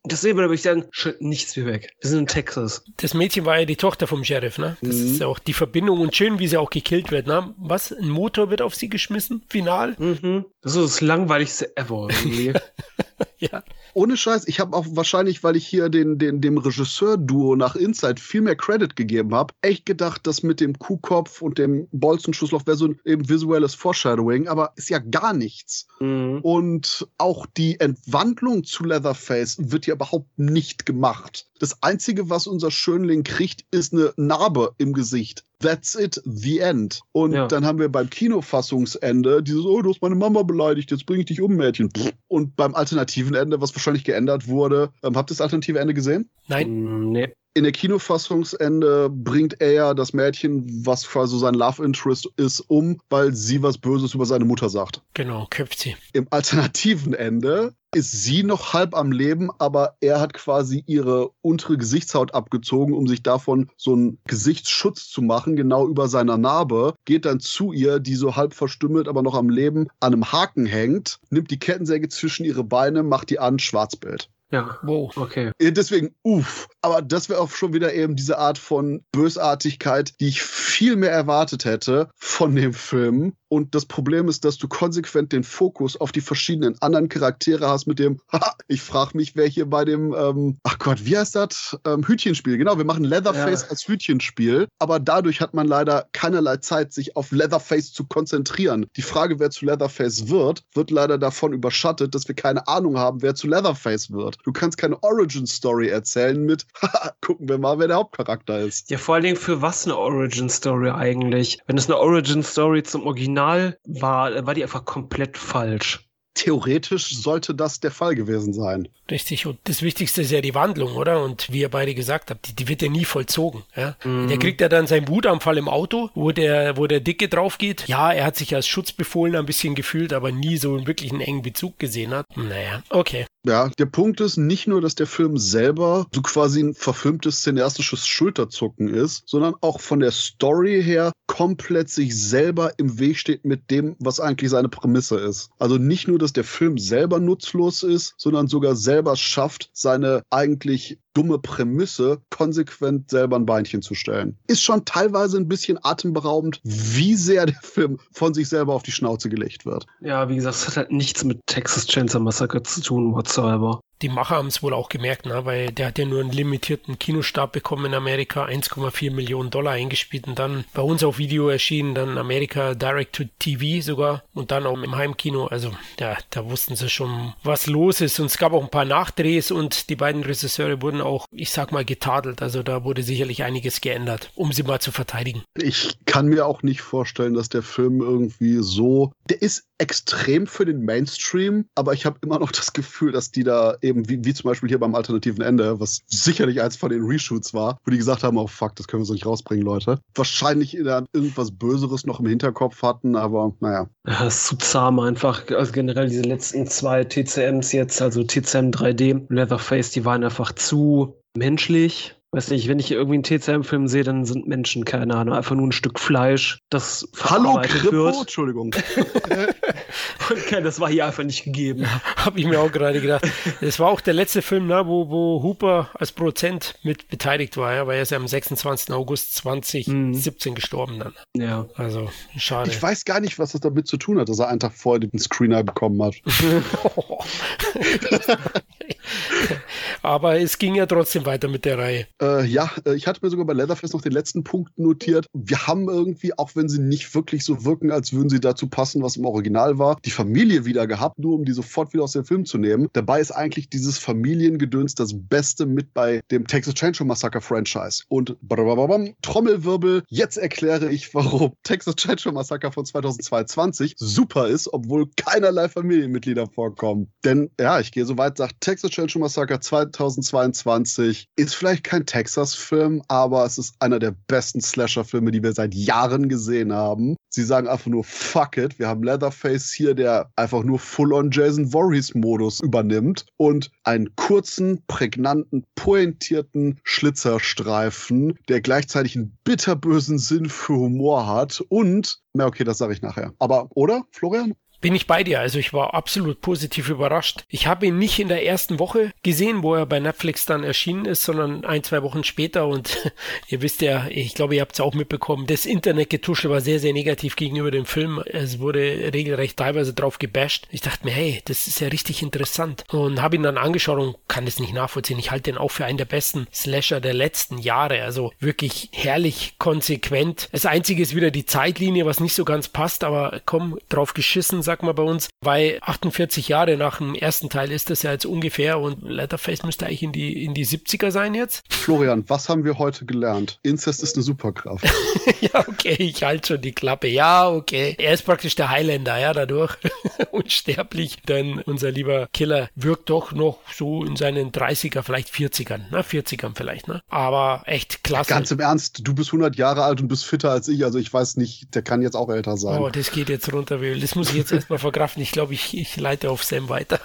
Deswegen würde ich sagen, nichts wie weg. Wir sind in Texas. Das Mädchen war ja die Tochter vom Sheriff, ne? Das mhm. ist ja auch die Verbindung und schön, wie sie auch gekillt wird, ne? Was? Ein Motor wird auf sie geschmissen? Final? Mhm. Das ist das langweiligste ever irgendwie. [laughs] [laughs] ja. Ohne Scheiß, ich habe auch wahrscheinlich, weil ich hier den, den, dem Regisseur-Duo nach Inside viel mehr Credit gegeben habe, echt gedacht, dass mit dem Kuhkopf und dem Bolzenschussloch wäre so ein eben visuelles Foreshadowing, aber ist ja gar nichts. Mhm. Und auch die Entwandlung zu Leatherface wird ja überhaupt nicht gemacht. Das Einzige, was unser Schönling kriegt, ist eine Narbe im Gesicht. That's it, the end. Und ja. dann haben wir beim Kinofassungsende dieses, oh, du hast meine Mama beleidigt, jetzt bringe ich dich um, Mädchen. Und beim alternativen Ende, was wahrscheinlich geändert wurde, ähm, habt ihr das alternative Ende gesehen? Nein. Nee in der Kinofassungsende bringt er ja das Mädchen, was quasi sein Love Interest ist, um, weil sie was Böses über seine Mutter sagt. Genau, köpft sie. Im alternativen Ende ist sie noch halb am Leben, aber er hat quasi ihre untere Gesichtshaut abgezogen, um sich davon so einen Gesichtsschutz zu machen, genau über seiner Narbe, geht dann zu ihr, die so halb verstümmelt, aber noch am Leben an einem Haken hängt, nimmt die Kettensäge zwischen ihre Beine, macht die an, Schwarzbild. Ja. Wow. Okay. Deswegen, uff. Aber das wäre auch schon wieder eben diese Art von Bösartigkeit, die ich viel mehr erwartet hätte von dem Film. Und das Problem ist, dass du konsequent den Fokus auf die verschiedenen anderen Charaktere hast mit dem, haha, ich frage mich, wer hier bei dem, ähm, ach Gott, wie heißt das? Ähm, Hütchenspiel. Genau, wir machen Leatherface ja. als Hütchenspiel, aber dadurch hat man leider keinerlei Zeit, sich auf Leatherface zu konzentrieren. Die Frage, wer zu Leatherface wird, wird leider davon überschattet, dass wir keine Ahnung haben, wer zu Leatherface wird. Du kannst keine Origin-Story erzählen mit, [laughs] haha, gucken wir mal, wer der Hauptcharakter ist. Ja, vor allen Dingen für was eine Origin-Story eigentlich? Wenn es eine Origin-Story zum Original Original war, war die einfach komplett falsch. Theoretisch sollte das der Fall gewesen sein. Richtig, und das Wichtigste ist ja die Wandlung, oder? Und wie ihr beide gesagt habt, die, die wird ja nie vollzogen. Ja? Mhm. Der kriegt ja dann seinen Wutanfall im Auto, wo der, wo der Dicke drauf geht. Ja, er hat sich als Schutzbefohlen ein bisschen gefühlt, aber nie so einen wirklichen engen Bezug gesehen hat. Naja, okay. Ja, der Punkt ist nicht nur, dass der Film selber so quasi ein verfilmtes cineastisches Schulterzucken ist, sondern auch von der Story her komplett sich selber im Weg steht mit dem, was eigentlich seine Prämisse ist. Also nicht nur, dass der Film selber nutzlos ist, sondern sogar selber schafft, seine eigentlich dumme Prämisse konsequent selber ein Beinchen zu stellen. Ist schon teilweise ein bisschen atemberaubend, wie sehr der Film von sich selber auf die Schnauze gelegt wird. Ja, wie gesagt, es hat halt nichts mit Texas Chainsaw Massacre zu tun whatsoever die Macher haben es wohl auch gemerkt, ne? weil der hat ja nur einen limitierten Kinostab bekommen in Amerika, 1,4 Millionen Dollar eingespielt und dann bei uns auf Video erschienen, dann Amerika Direct to TV sogar und dann auch im Heimkino. Also ja, da wussten sie schon, was los ist und es gab auch ein paar Nachdrehs und die beiden Regisseure wurden auch, ich sag mal, getadelt. Also da wurde sicherlich einiges geändert, um sie mal zu verteidigen. Ich kann mir auch nicht vorstellen, dass der Film irgendwie so, der ist extrem für den Mainstream, aber ich habe immer noch das Gefühl, dass die da eben, wie, wie zum Beispiel hier beim alternativen Ende, was sicherlich eins von den Reshoots war, wo die gesagt haben, oh fuck, das können wir so nicht rausbringen, Leute. Wahrscheinlich irgendwas Böseres noch im Hinterkopf hatten, aber naja. Ja, ist zu zahm einfach. Also generell diese letzten zwei TCMs jetzt, also TCM 3D, Leatherface, die waren einfach zu menschlich Weiß nicht, wenn ich irgendwie einen TCM-Film sehe, dann sind Menschen, keine Ahnung, einfach nur ein Stück Fleisch, das Hallo, Kripo? wird. Entschuldigung. [laughs] okay, das war hier einfach nicht gegeben. Habe ich mir auch gerade gedacht. Das war auch der letzte Film, ne, wo, wo Hooper als Produzent mit beteiligt war, ja, weil er ist ja am 26. August 2017 mhm. gestorben dann. Ja. Also, schade. Ich weiß gar nicht, was das damit zu tun hat, dass er einen Tag vorher den Screener bekommen hat. [laughs] [laughs] [laughs] Aber es ging ja trotzdem weiter mit der Reihe. Äh, ja, äh, ich hatte mir sogar bei Leatherface noch den letzten Punkt notiert. Wir haben irgendwie, auch wenn sie nicht wirklich so wirken, als würden sie dazu passen, was im Original war, die Familie wieder gehabt, nur um die sofort wieder aus dem Film zu nehmen. Dabei ist eigentlich dieses Familiengedöns das Beste mit bei dem Texas Chainsaw Massacre Franchise. Und Trommelwirbel, jetzt erkläre ich, warum [laughs] Texas Chainsaw Massacre von 2022 super ist, obwohl keinerlei Familienmitglieder vorkommen. Denn ja, ich gehe so weit, sagt Texas Chainsaw Massacre 2022 ist vielleicht kein Texas-Film, aber es ist einer der besten Slasher-Filme, die wir seit Jahren gesehen haben. Sie sagen einfach nur fuck it. Wir haben Leatherface hier, der einfach nur full-on Jason Voorhees-Modus übernimmt und einen kurzen, prägnanten, pointierten Schlitzerstreifen, der gleichzeitig einen bitterbösen Sinn für Humor hat und na okay, das sage ich nachher. Aber, oder, Florian? Bin ich bei dir. Also ich war absolut positiv überrascht. Ich habe ihn nicht in der ersten Woche gesehen, wo er bei Netflix dann erschienen ist, sondern ein, zwei Wochen später. Und [laughs] ihr wisst ja, ich glaube, ihr habt es auch mitbekommen, das Internetgetuschel war sehr, sehr negativ gegenüber dem Film. Es wurde regelrecht teilweise drauf gebasht. Ich dachte mir, hey, das ist ja richtig interessant. Und habe ihn dann angeschaut und kann es nicht nachvollziehen. Ich halte den auch für einen der besten Slasher der letzten Jahre. Also wirklich herrlich konsequent. Das Einzige ist wieder die Zeitlinie, was nicht so ganz passt, aber komm, drauf geschissen, sagt man bei uns. Weil 48 Jahre nach dem ersten Teil ist das ja jetzt ungefähr und Letterface müsste eigentlich in die, in die 70er sein jetzt. Florian, was haben wir heute gelernt? Inzest ist eine Superkraft. [laughs] ja, okay, ich halte schon die Klappe. Ja, okay. Er ist praktisch der Highlander, ja, dadurch. [laughs] Unsterblich, denn unser lieber Killer wirkt doch noch so in seinen 30er, vielleicht 40ern, ne? 40ern vielleicht, ne? Aber echt klasse. Ganz im Ernst, du bist 100 Jahre alt und bist fitter als ich, also ich weiß nicht, der kann jetzt auch älter sein. Oh, das geht jetzt runter, Will. Das muss ich jetzt erstmal verkraften. Ich glaube, ich, ich leite auf Sam weiter.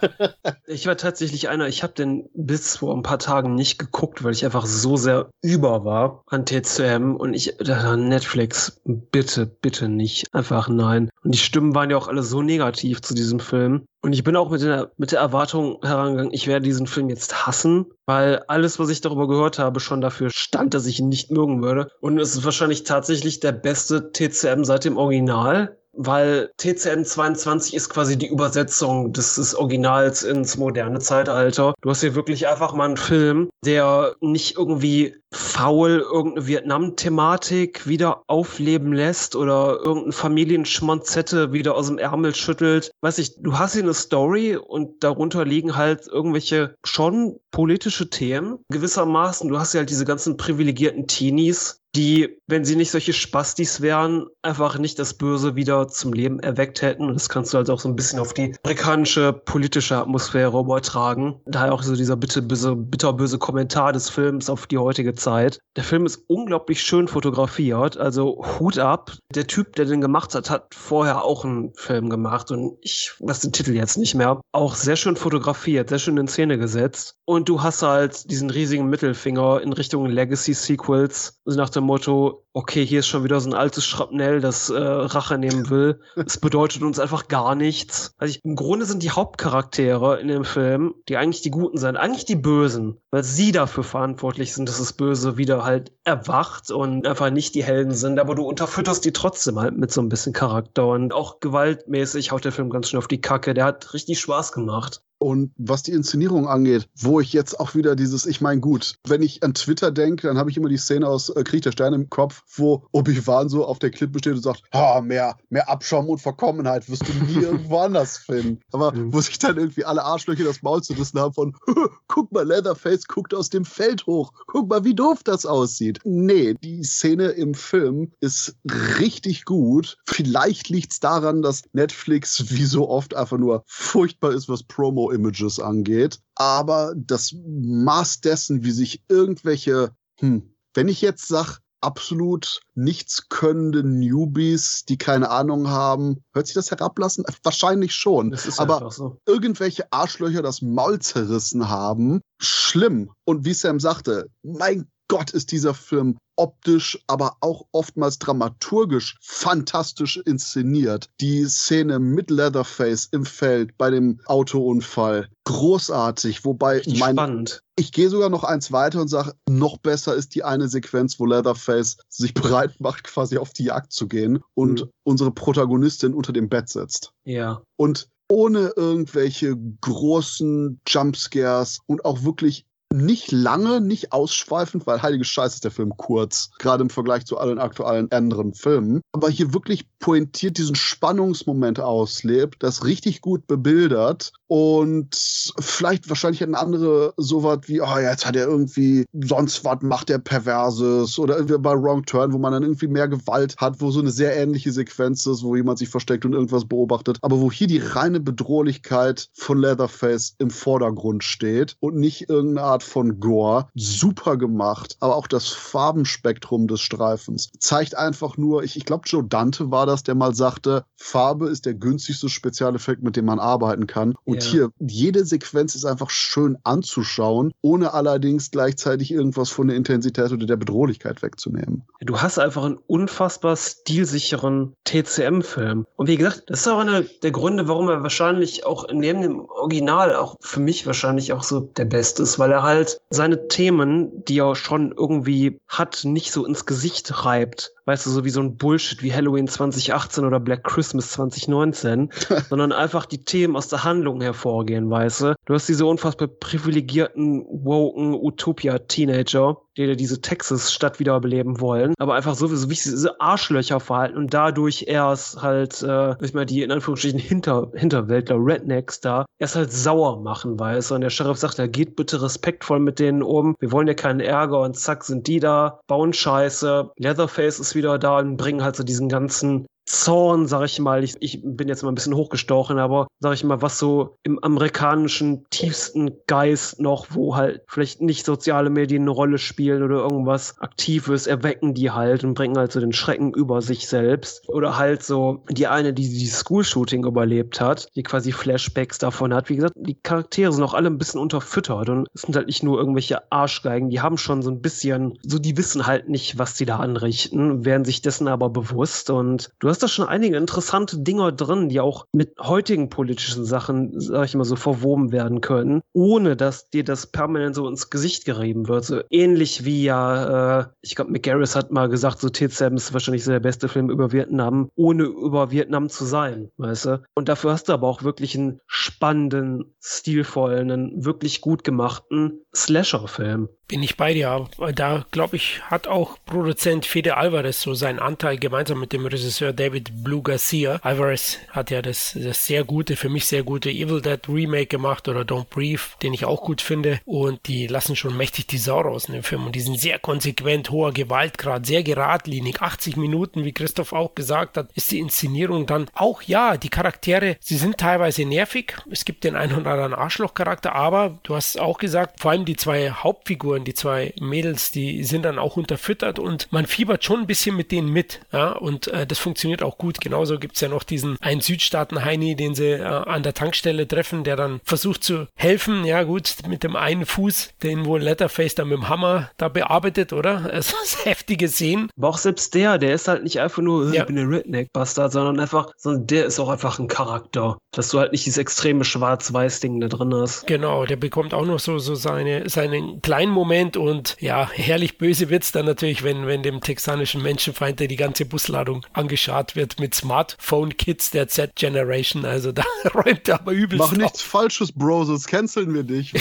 [laughs] ich war tatsächlich einer, ich habe den bis vor ein paar Tagen nicht geguckt, weil ich einfach so sehr über war an TCM und ich dachte, Netflix, bitte, bitte nicht. Einfach nein. Und die Stimmen waren ja auch alle so negativ zu diesem Film. Und ich bin auch mit der, mit der Erwartung herangegangen, ich werde diesen Film jetzt hassen, weil alles, was ich darüber gehört habe, schon dafür stand, dass ich ihn nicht mögen würde. Und es ist wahrscheinlich tatsächlich der beste TCM seit dem Original weil TCM 22 ist quasi die Übersetzung des, des, Originals ins moderne Zeitalter. Du hast hier wirklich einfach mal einen Film, der nicht irgendwie faul irgendeine Vietnam-Thematik wieder aufleben lässt oder irgendeine Familienschmonzette wieder aus dem Ärmel schüttelt. Weiß ich, du hast hier eine Story und darunter liegen halt irgendwelche schon politische Themen. Gewissermaßen, du hast ja halt diese ganzen privilegierten Teenies, die, wenn sie nicht solche Spastis wären, einfach nicht das Böse wieder zum Leben erweckt hätten. Und das kannst du halt auch so ein bisschen auf die amerikanische politische Atmosphäre übertragen. Daher auch so dieser bitte böse, bitterböse Kommentar des Films auf die heutige Zeit. Der Film ist unglaublich schön fotografiert, also Hut ab. Der Typ, der den gemacht hat, hat vorher auch einen Film gemacht und ich weiß den Titel jetzt nicht mehr. Auch sehr schön fotografiert, sehr schön in Szene gesetzt. Und du hast halt diesen riesigen Mittelfinger in Richtung Legacy Sequels, also nach dem Motto, okay, hier ist schon wieder so ein altes Schrapnell, das äh, Rache nehmen will. [laughs] Es bedeutet uns einfach gar nichts. Also ich, im Grunde sind die Hauptcharaktere in dem Film, die eigentlich die Guten sind, eigentlich die Bösen, weil sie dafür verantwortlich sind, dass das Böse wieder halt erwacht und einfach nicht die Helden sind, aber du unterfütterst die trotzdem halt mit so ein bisschen Charakter und auch gewaltmäßig haut der Film ganz schön auf die Kacke. Der hat richtig Spaß gemacht. Und was die Inszenierung angeht, wo ich jetzt auch wieder dieses, ich meine, gut, wenn ich an Twitter denke, dann habe ich immer die Szene aus äh, Krieg der Sterne im Kopf, wo Obi-Wan so auf der Klippe steht und sagt, ha, mehr, mehr Abschaum und Verkommenheit wirst du nie [laughs] irgendwo anders finden. Aber mhm. wo sich dann irgendwie alle Arschlöcher das Maul zerrissen haben von, [laughs] guck mal, Leatherface guckt aus dem Feld hoch, guck mal, wie doof das aussieht. Nee, die Szene im Film ist richtig gut. Vielleicht liegt es daran, dass Netflix wie so oft einfach nur furchtbar ist, was Promo images angeht. Aber das Maß dessen, wie sich irgendwelche, hm, wenn ich jetzt sag, absolut nichts könnende Newbies, die keine Ahnung haben. Hört sich das herablassen? Wahrscheinlich schon. Aber so. irgendwelche Arschlöcher das Maul zerrissen haben, schlimm. Und wie Sam sagte, mein Gott, ist dieser Film optisch, aber auch oftmals dramaturgisch fantastisch inszeniert. Die Szene mit Leatherface im Feld bei dem Autounfall, großartig. Wobei mein, spannend. Ich gehe sogar noch eins weiter und sage, noch besser ist die eine Sequenz, wo Leatherface sich [laughs] bereit macht, quasi auf die Jagd zu gehen und mhm. unsere Protagonistin unter dem Bett setzt. Ja. Und ohne irgendwelche großen Jumpscares und auch wirklich nicht lange, nicht ausschweifend, weil heilige Scheiße ist der Film kurz, gerade im Vergleich zu allen aktuellen anderen Filmen, aber hier wirklich pointiert diesen Spannungsmoment auslebt, das richtig gut bebildert und vielleicht wahrscheinlich hätten andere so was wie, oh, jetzt hat er irgendwie sonst was macht er Perverses oder irgendwie bei Wrong Turn, wo man dann irgendwie mehr Gewalt hat, wo so eine sehr ähnliche Sequenz ist, wo jemand sich versteckt und irgendwas beobachtet, aber wo hier die reine Bedrohlichkeit von Leatherface im Vordergrund steht und nicht irgendeine Art von Gore. Super gemacht, aber auch das Farbenspektrum des Streifens zeigt einfach nur, ich, ich glaube, Joe Dante war das, der mal sagte, Farbe ist der günstigste Spezialeffekt, mit dem man arbeiten kann. Und Und ja. hier, jede Sequenz ist einfach schön anzuschauen, ohne allerdings gleichzeitig irgendwas von der Intensität oder der Bedrohlichkeit wegzunehmen. Du hast einfach einen unfassbar stilsicheren TCM-Film. Und wie gesagt, das ist auch einer der Gründe, warum er wahrscheinlich auch neben dem Original auch für mich wahrscheinlich auch so der Beste ist, weil er halt seine Themen, die er schon irgendwie hat, nicht so ins Gesicht reibt weißt du, so wie so ein Bullshit wie Halloween 2018 oder Black Christmas 2019, [laughs] sondern einfach die Themen aus der Handlung hervorgehen, weißt du. Du hast diese unfassbar privilegierten, woken Utopia-Teenager, die diese Texas-Stadt wiederbeleben wollen, aber einfach so, so wie diese Arschlöcher verhalten und dadurch erst halt, äh, ich meine, die in Anführungsstrichen Hinter, Hinterwäldler, Rednecks da, erst halt sauer machen, weißt du. Und der Sheriff sagt, ja, geht bitte respektvoll mit denen um, wir wollen ja keinen Ärger und zack, sind die da, bauen Scheiße, Leatherface ist wieder da und bringen halt so diesen ganzen Zorn, sag ich mal, ich, ich bin jetzt mal ein bisschen hochgestochen, aber sag ich mal, was so im amerikanischen tiefsten Geist noch, wo halt vielleicht nicht soziale Medien eine Rolle spielen oder irgendwas Aktives, erwecken die halt und bringen halt so den Schrecken über sich selbst. Oder halt so die eine, die die School-Shooting überlebt hat, die quasi Flashbacks davon hat. Wie gesagt, die Charaktere sind auch alle ein bisschen unterfüttert und es sind halt nicht nur irgendwelche Arschgeigen, die haben schon so ein bisschen, so die wissen halt nicht, was die da anrichten, werden sich dessen aber bewusst und du hast hast da schon einige interessante Dinge drin, die auch mit heutigen politischen Sachen, sag ich mal so, verwoben werden können, ohne dass dir das permanent so ins Gesicht gerieben wird. So ähnlich wie ja, äh, ich glaube, McGarris hat mal gesagt, so T-Sam ist wahrscheinlich so der beste Film über Vietnam, ohne über Vietnam zu sein, weißt du? Und dafür hast du aber auch wirklich einen spannenden, stilvollen, einen wirklich gut gemachten Slasher-Film. Bin ich bei dir. Da, glaube ich, hat auch Produzent Fede Alvarez so seinen Anteil gemeinsam mit dem Regisseur David Blue Garcia. Alvarez hat ja das, das sehr gute, für mich sehr gute Evil Dead Remake gemacht oder Don't Breathe, den ich auch gut finde. Und die lassen schon mächtig die Sau raus in dem Film. Und die sind sehr konsequent, hoher Gewaltgrad, sehr geradlinig. 80 Minuten, wie Christoph auch gesagt hat, ist die Inszenierung dann auch, ja, die Charaktere, sie sind teilweise nervig. Es gibt den einen oder anderen Arschlochcharakter, aber du hast auch gesagt, vor allem die zwei Hauptfiguren, Figuren, die zwei Mädels, die sind dann auch unterfüttert und man fiebert schon ein bisschen mit denen mit. Ja? Und äh, das funktioniert auch gut. Genauso gibt es ja noch diesen einen Südstaaten-Heini, den sie äh, an der Tankstelle treffen, der dann versucht zu helfen. Ja, gut, mit dem einen Fuß, den wohl Letterface dann mit dem Hammer da bearbeitet, oder? [laughs] Es ist heftige Szenen. Aber auch selbst der, der ist halt nicht einfach nur, ja. ich bin ein Redneck-Bastard, sondern einfach, sondern der ist auch einfach ein Charakter. Dass du halt nicht dieses extreme Schwarz-Weiß-Ding da drin hast. Genau, der bekommt auch noch so, so seine, seinen kleinen Moment und ja, herrlich böse wird es dann natürlich, wenn, wenn dem texanischen Menschenfeind die ganze Busladung angeschaut wird mit Smartphone-Kids der Z-Generation. Also da [laughs] räumt er aber übelst Mach nichts auf. Falsches, Bro, sonst canceln wir dich.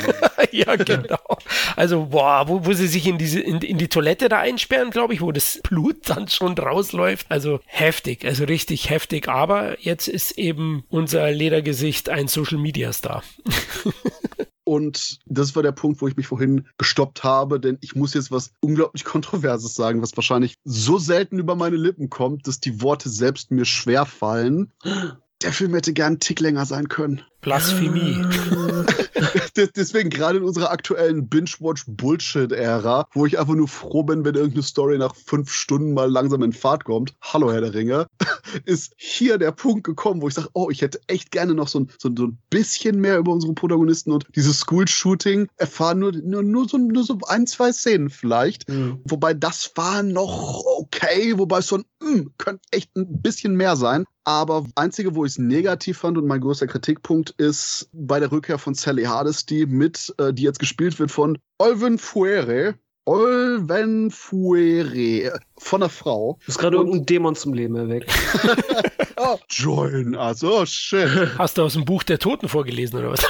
[laughs] ja, genau. Also, boah, wo, wo sie sich in, diese, in, in die Toilette da einsperren, glaube ich, wo das Blut dann schon rausläuft. Also heftig, also richtig heftig. Aber jetzt ist eben unser Ledergesicht ein Social-Media-Star. [laughs] Und das war der Punkt, wo ich mich vorhin gestoppt habe, denn ich muss jetzt was unglaublich [laughs] Kontroverses sagen, was wahrscheinlich so selten über meine Lippen kommt, dass die Worte selbst mir schwer fallen. [gasps] Der Film hätte gern einen Tick länger sein können. Blasphemie. [laughs] Deswegen gerade in unserer aktuellen Binge-Watch-Bullshit-Ära, wo ich einfach nur froh bin, wenn irgendeine Story nach fünf Stunden mal langsam in Fahrt kommt. Hallo, Herr der Ringe. [laughs] Ist hier der Punkt gekommen, wo ich sage, oh, ich hätte echt gerne noch so ein, so, so ein bisschen mehr über unsere Protagonisten und dieses School-Shooting erfahren. Nur, nur, nur, so, nur so ein, zwei Szenen vielleicht. Mhm. Wobei das war noch okay, wobei es so ein, mh, hm, könnte echt ein bisschen mehr sein. Aber einzige, wo ich es negativ fand und mein größter Kritikpunkt ist bei der Rückkehr von Sally Hardesty mit, äh, die jetzt gespielt wird von Olven Fuere. Olven Fuere von der Frau. Du hast gerade irgendeinen Dämon zum Leben erweckt. [laughs] oh, join us. Oh, shit. Hast du aus dem Buch der Toten vorgelesen oder was?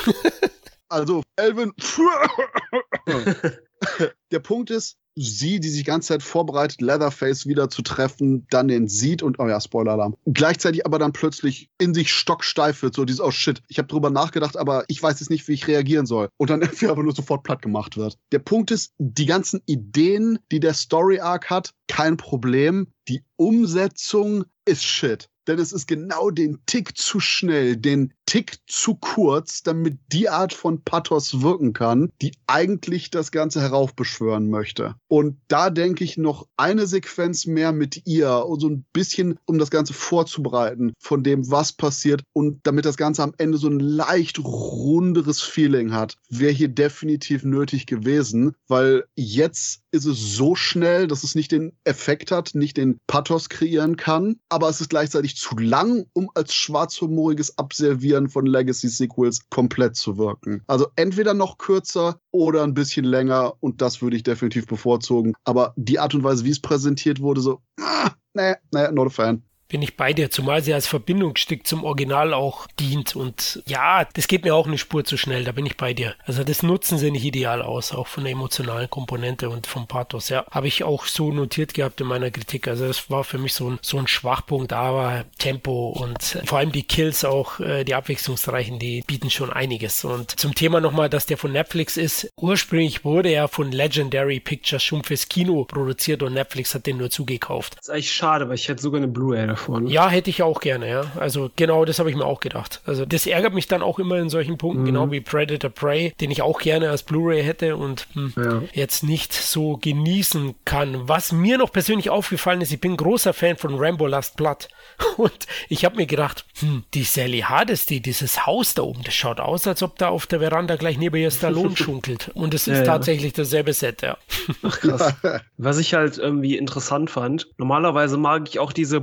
also, Elvin. [laughs] [laughs] der Punkt ist, sie, die sich die ganze Zeit vorbereitet, Leatherface wieder zu treffen, dann den sieht und, oh ja, Spoiler-Alarm. Gleichzeitig aber dann plötzlich in sich stocksteif wird, so dieses, oh shit, ich habe drüber nachgedacht, aber ich weiß jetzt nicht, wie ich reagieren soll. Und dann [laughs] irgendwie aber nur sofort platt gemacht wird. Der Punkt ist, die ganzen Ideen, die der Story-Arc hat, kein Problem. Die Umsetzung ist shit denn es ist genau den Tick zu schnell, den Tick zu kurz, damit die Art von Pathos wirken kann, die eigentlich das Ganze heraufbeschwören möchte. Und da denke ich noch eine Sequenz mehr mit ihr so ein bisschen, um das Ganze vorzubereiten von dem, was passiert und damit das Ganze am Ende so ein leicht runderes Feeling hat, wäre hier definitiv nötig gewesen, weil jetzt ist es so schnell, dass es nicht den Effekt hat, nicht den Pathos kreieren kann, aber es ist gleichzeitig zu lang, um als schwarzhumoriges Abservieren von Legacy-Sequels komplett zu wirken. Also entweder noch kürzer oder ein bisschen länger und das würde ich definitiv bevorzugen. Aber die Art und Weise, wie es präsentiert wurde, so, ah, nee, nee, not a fan bin ich bei dir, zumal sie als Verbindungsstück zum Original auch dient. Und ja, das geht mir auch eine Spur zu schnell, da bin ich bei dir. Also das nutzen sie nicht ideal aus, auch von der emotionalen Komponente und vom Pathos. Ja, habe ich auch so notiert gehabt in meiner Kritik. Also das war für mich so ein, so ein Schwachpunkt, aber Tempo und vor allem die Kills auch, äh, die abwechslungsreichen, die bieten schon einiges. Und zum Thema nochmal, dass der von Netflix ist. Ursprünglich wurde er von Legendary Pictures schon fürs Kino produziert und Netflix hat den nur zugekauft. Das ist eigentlich schade, weil ich hätte sogar eine Blu-ray davon. Ja, hätte ich auch gerne, ja. Also genau das habe ich mir auch gedacht. Also das ärgert mich dann auch immer in solchen Punkten, mhm. genau wie Predator Prey, den ich auch gerne als Blu-ray hätte und hm, ja. jetzt nicht so genießen kann. Was mir noch persönlich aufgefallen ist, ich bin großer Fan von Rambo Last Blood. [laughs] Und ich habe mir gedacht, hm, die Sally Hardesty, dieses Haus da oben, das schaut aus, als ob da auf der Veranda gleich neben ihr Stallone [laughs] schunkelt. Und es ist ja, tatsächlich dasselbe Set, ja. Ach krass. [laughs] Was ich halt irgendwie interessant fand, normalerweise mag ich auch diese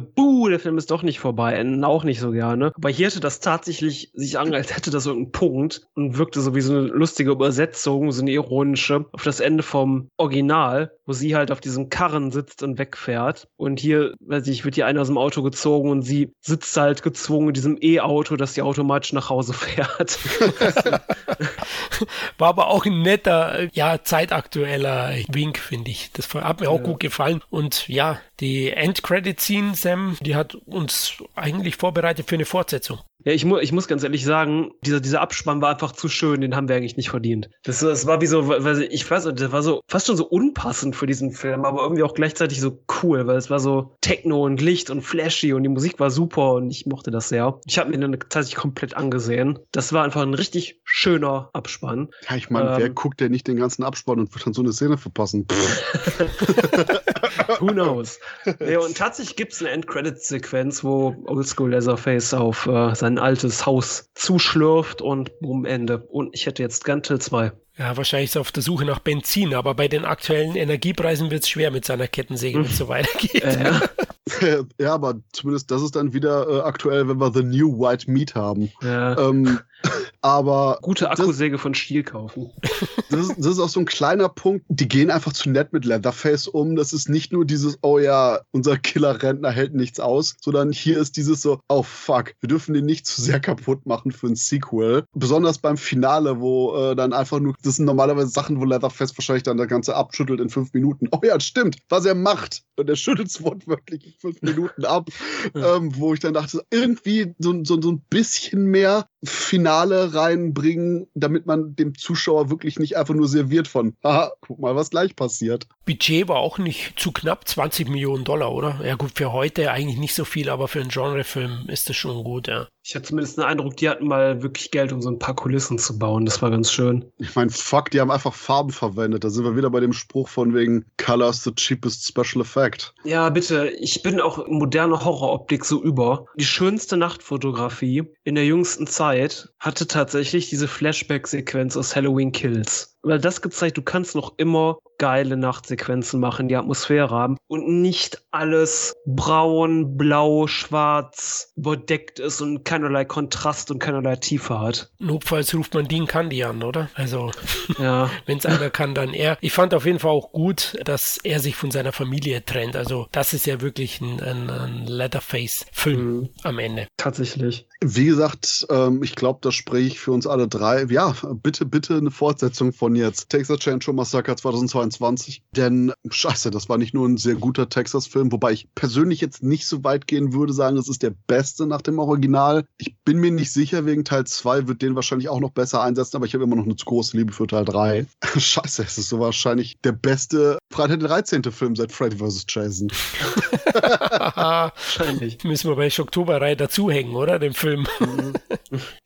Der Film ist doch nicht vorbei, enden auch nicht so gerne. Aber hier hätte das tatsächlich sich an, als hätte das irgendeinen Punkt und wirkte so wie so eine lustige Übersetzung, so eine ironische, auf das Ende vom Original, wo sie halt auf diesem Karren sitzt und wegfährt. Und hier, weiß ich, wird hier einer aus dem Auto gezogen und sie sitzt halt gezwungen in diesem E-Auto, das sie automatisch nach Hause [laughs] fährt. [laughs] War aber auch ein netter, ja, zeitaktueller Wink, finde ich. Das hat mir auch ja. gut gefallen. Und ja, die End-Credit-Scene, Sam, die hat uns eigentlich vorbereitet für eine Fortsetzung. Ja, ich, mu ich muss ganz ehrlich sagen, dieser, dieser Abspann war einfach zu schön, den haben wir eigentlich nicht verdient. Das, das war wie so, weil ich weiß, das war so fast schon so unpassend für diesen Film, aber irgendwie auch gleichzeitig so cool, weil es war so Techno und Licht und flashy und die Musik war super und ich mochte das sehr. Ich habe mir den tatsächlich komplett angesehen. Das war einfach ein richtig schöner Abspann. Ja, ich meine, ähm, wer guckt denn nicht den ganzen Abspann und wird dann so eine Szene verpassen? [laughs] Who knows? Ja, und tatsächlich gibt es eine End-Credit-Sequenz, wo Oldschool Leatherface auf äh, sein altes Haus zuschlürft und bumm, Ende. Und ich hätte jetzt Gantel 2. Ja, wahrscheinlich ist er auf der Suche nach Benzin, aber bei den aktuellen Energiepreisen wird es schwer mit seiner Kettensäge, wenn es so weitergeht. Äh, ja. [laughs] ja, aber zumindest das ist dann wieder äh, aktuell, wenn wir The New White Meat haben. Ja. Ähm, aber. Gute Akkusäge das, von Stiel kaufen. [laughs] Das ist, das ist auch so ein kleiner Punkt. Die gehen einfach zu nett mit Leatherface um. Das ist nicht nur dieses, oh ja, unser Killer-Rentner hält nichts aus, sondern hier ist dieses so, oh fuck, wir dürfen den nicht zu sehr kaputt machen für ein Sequel. Besonders beim Finale, wo äh, dann einfach nur, das sind normalerweise Sachen, wo Leatherface wahrscheinlich dann das Ganze abschüttelt in fünf Minuten. Oh ja, stimmt, was er macht. Und er schüttelt es wortwörtlich in fünf Minuten ab. [laughs] ähm, wo ich dann dachte, irgendwie so, so, so ein bisschen mehr Finale reinbringen, damit man dem Zuschauer wirklich nicht einfach nur serviert von, haha, guck mal, was gleich passiert. Budget war auch nicht zu knapp, 20 Millionen Dollar, oder? Ja gut, für heute eigentlich nicht so viel, aber für einen Genrefilm ist das schon gut, ja. Ich hatte zumindest den Eindruck, die hatten mal wirklich Geld, um so ein paar Kulissen zu bauen. Das war ganz schön. Ich meine, fuck, die haben einfach Farben verwendet. Da sind wir wieder bei dem Spruch von wegen Colors the cheapest special effect. Ja, bitte. Ich bin auch moderne Horroroptik so über. Die schönste Nachtfotografie in der jüngsten Zeit hatte tatsächlich diese Flashback-Sequenz aus Halloween Kills weil das gezeigt, du kannst noch immer geile Nachtsequenzen machen, die Atmosphäre haben und nicht alles braun, blau, schwarz überdeckt ist und keinerlei Kontrast und keinerlei Tiefe hat. Notfalls ruft man Dean Candy an, oder? Also, [laughs] ja. wenn es einer kann, dann er. Ich fand auf jeden Fall auch gut, dass er sich von seiner Familie trennt. Also, das ist ja wirklich ein, ein, ein Leatherface-Film mhm. am Ende. Tatsächlich. Wie gesagt, ähm, ich glaube, das spreche ich für uns alle drei. Ja, bitte, bitte eine Fortsetzung von jetzt Texas Chainsaw Massacre 2022. Denn, scheiße, das war nicht nur ein sehr guter Texas-Film, wobei ich persönlich jetzt nicht so weit gehen würde, sagen, es ist der beste nach dem Original. Ich bin mir nicht sicher, wegen Teil 2 wird den wahrscheinlich auch noch besser einsetzen, aber ich habe immer noch eine zu große Liebe für Teil 3. [laughs] scheiße, es ist so wahrscheinlich der beste Freitag der 13. Film seit Freddy vs. Jason. Wahrscheinlich. [laughs] Müssen wir bei Oktoberreihe dazuhängen, oder? Den Film. Mhm.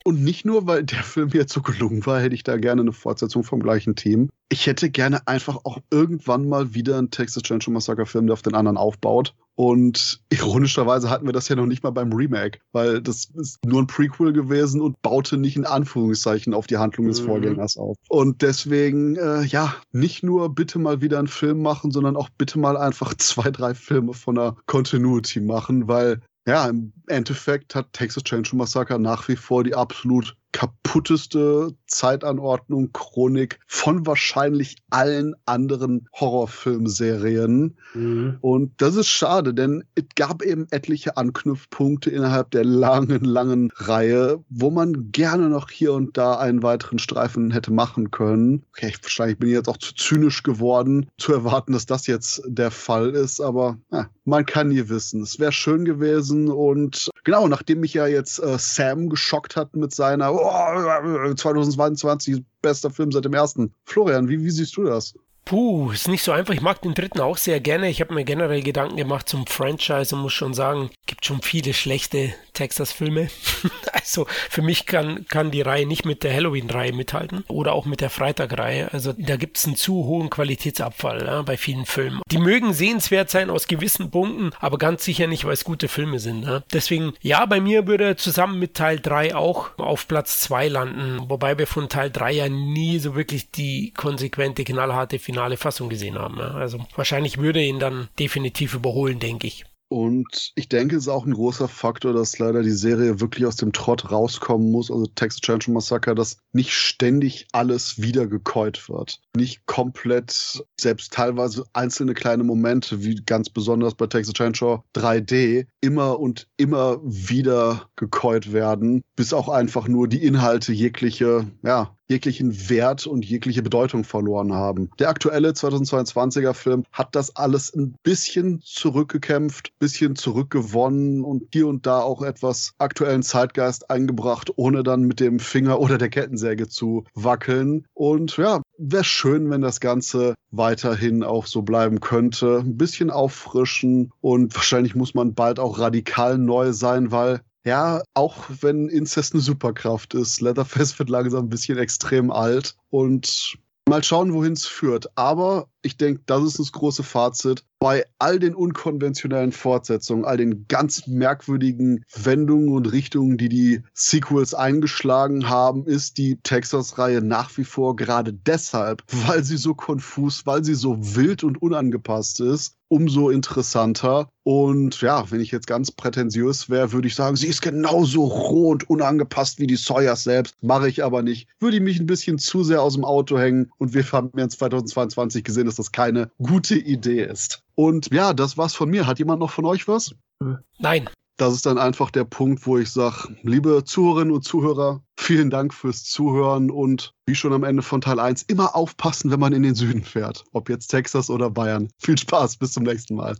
Und nicht nur, weil der Film jetzt so gelungen war, hätte ich da gerne eine Fortsetzung vom gleichen Team. Ich hätte gerne einfach auch irgendwann mal wieder einen Texas Chainsaw Massacre Film, der auf den anderen aufbaut. Und ironischerweise hatten wir das ja noch nicht mal beim Remake, weil das ist nur ein Prequel gewesen und baute nicht in Anführungszeichen auf die Handlung des mhm. Vorgängers auf. Und deswegen, äh, ja, nicht nur bitte mal wieder einen Film machen, sondern auch bitte mal einfach [laughs] zwei, drei Filme von der Continuity machen, weil ja, im Endeffekt hat Texas Chainsaw Massacre nach wie vor die absolut kaputteste Zeitanordnung, Chronik von wahrscheinlich allen anderen Horrorfilmserien. Mhm. Und das ist schade, denn es gab eben etliche Anknüpfpunkte innerhalb der langen, langen Reihe, wo man gerne noch hier und da einen weiteren Streifen hätte machen können. Okay, ich, wahrscheinlich bin ich jetzt auch zu zynisch geworden, zu erwarten, dass das jetzt der Fall ist, aber ja, man kann nie wissen. Es wäre schön gewesen und genau, nachdem mich ja jetzt äh, Sam geschockt hat mit seiner oh, 2022 bester Film seit dem ersten. Florian, wie, wie siehst du das? Puh, ist nicht so einfach. Ich mag den dritten auch sehr gerne. Ich habe mir generell Gedanken gemacht zum Franchise und muss schon sagen, gibt schon viele schlechte Texas-Filme. [laughs] also für mich kann, kann die Reihe nicht mit der Halloween-Reihe mithalten oder auch mit der Freitag-Reihe. Also da gibt es einen zu hohen Qualitätsabfall ja, bei vielen Filmen. Die mögen sehenswert sein aus gewissen Punkten, aber ganz sicher nicht, weil es gute Filme sind. Ja. Deswegen, ja, bei mir würde er zusammen mit Teil 3 auch auf Platz 2 landen. Wobei wir von Teil 3 ja nie so wirklich die konsequente, knallharte Finale finale Fassung gesehen haben. Also wahrscheinlich würde ihn dann definitiv überholen, denke ich. Und ich denke, es ist auch ein großer Faktor, dass leider die Serie wirklich aus dem Trott rauskommen muss. Also Texas Chainsaw Massacre, dass nicht ständig alles wieder gekäut wird. Nicht komplett, selbst teilweise einzelne kleine Momente, wie ganz besonders bei Texas Chainsaw 3D, immer und immer wieder gekäut werden, bis auch einfach nur die Inhalte jegliche, ja, jeglichen Wert und jegliche Bedeutung verloren haben. Der aktuelle 2022er Film hat das alles ein bisschen zurückgekämpft, bisschen zurückgewonnen und hier und da auch etwas aktuellen Zeitgeist eingebracht, ohne dann mit dem Finger oder der Kettensäge zu wackeln. Und ja, wäre schön, wenn das Ganze weiterhin auch so bleiben könnte. Ein bisschen auffrischen und wahrscheinlich muss man bald auch radikal neu sein, weil ja, auch wenn Inzest eine Superkraft ist, Leatherface wird langsam ein bisschen extrem alt und mal schauen, wohin es führt. Aber ich denke, das ist das große Fazit. Bei all den unkonventionellen Fortsetzungen, all den ganz merkwürdigen Wendungen und Richtungen, die die Sequels eingeschlagen haben, ist die Texas-Reihe nach wie vor gerade deshalb, weil sie so konfus, weil sie so wild und unangepasst ist, umso interessanter. Und ja, wenn ich jetzt ganz prätentiös wäre, würde ich sagen, sie ist genauso roh und unangepasst wie die Sawyers selbst. Mache ich aber nicht. Würde ich mich ein bisschen zu sehr aus dem Auto hängen. Und wir haben jetzt 2022 gesehen, dass das keine gute Idee ist. Und ja, das war's von mir. Hat jemand noch von euch was? Nein. Das ist dann einfach der Punkt, wo ich sage, liebe Zuhörerinnen und Zuhörer, vielen Dank fürs Zuhören und wie schon am Ende von Teil 1, immer aufpassen, wenn man in den Süden fährt. Ob jetzt Texas oder Bayern. Viel Spaß, bis zum nächsten Mal.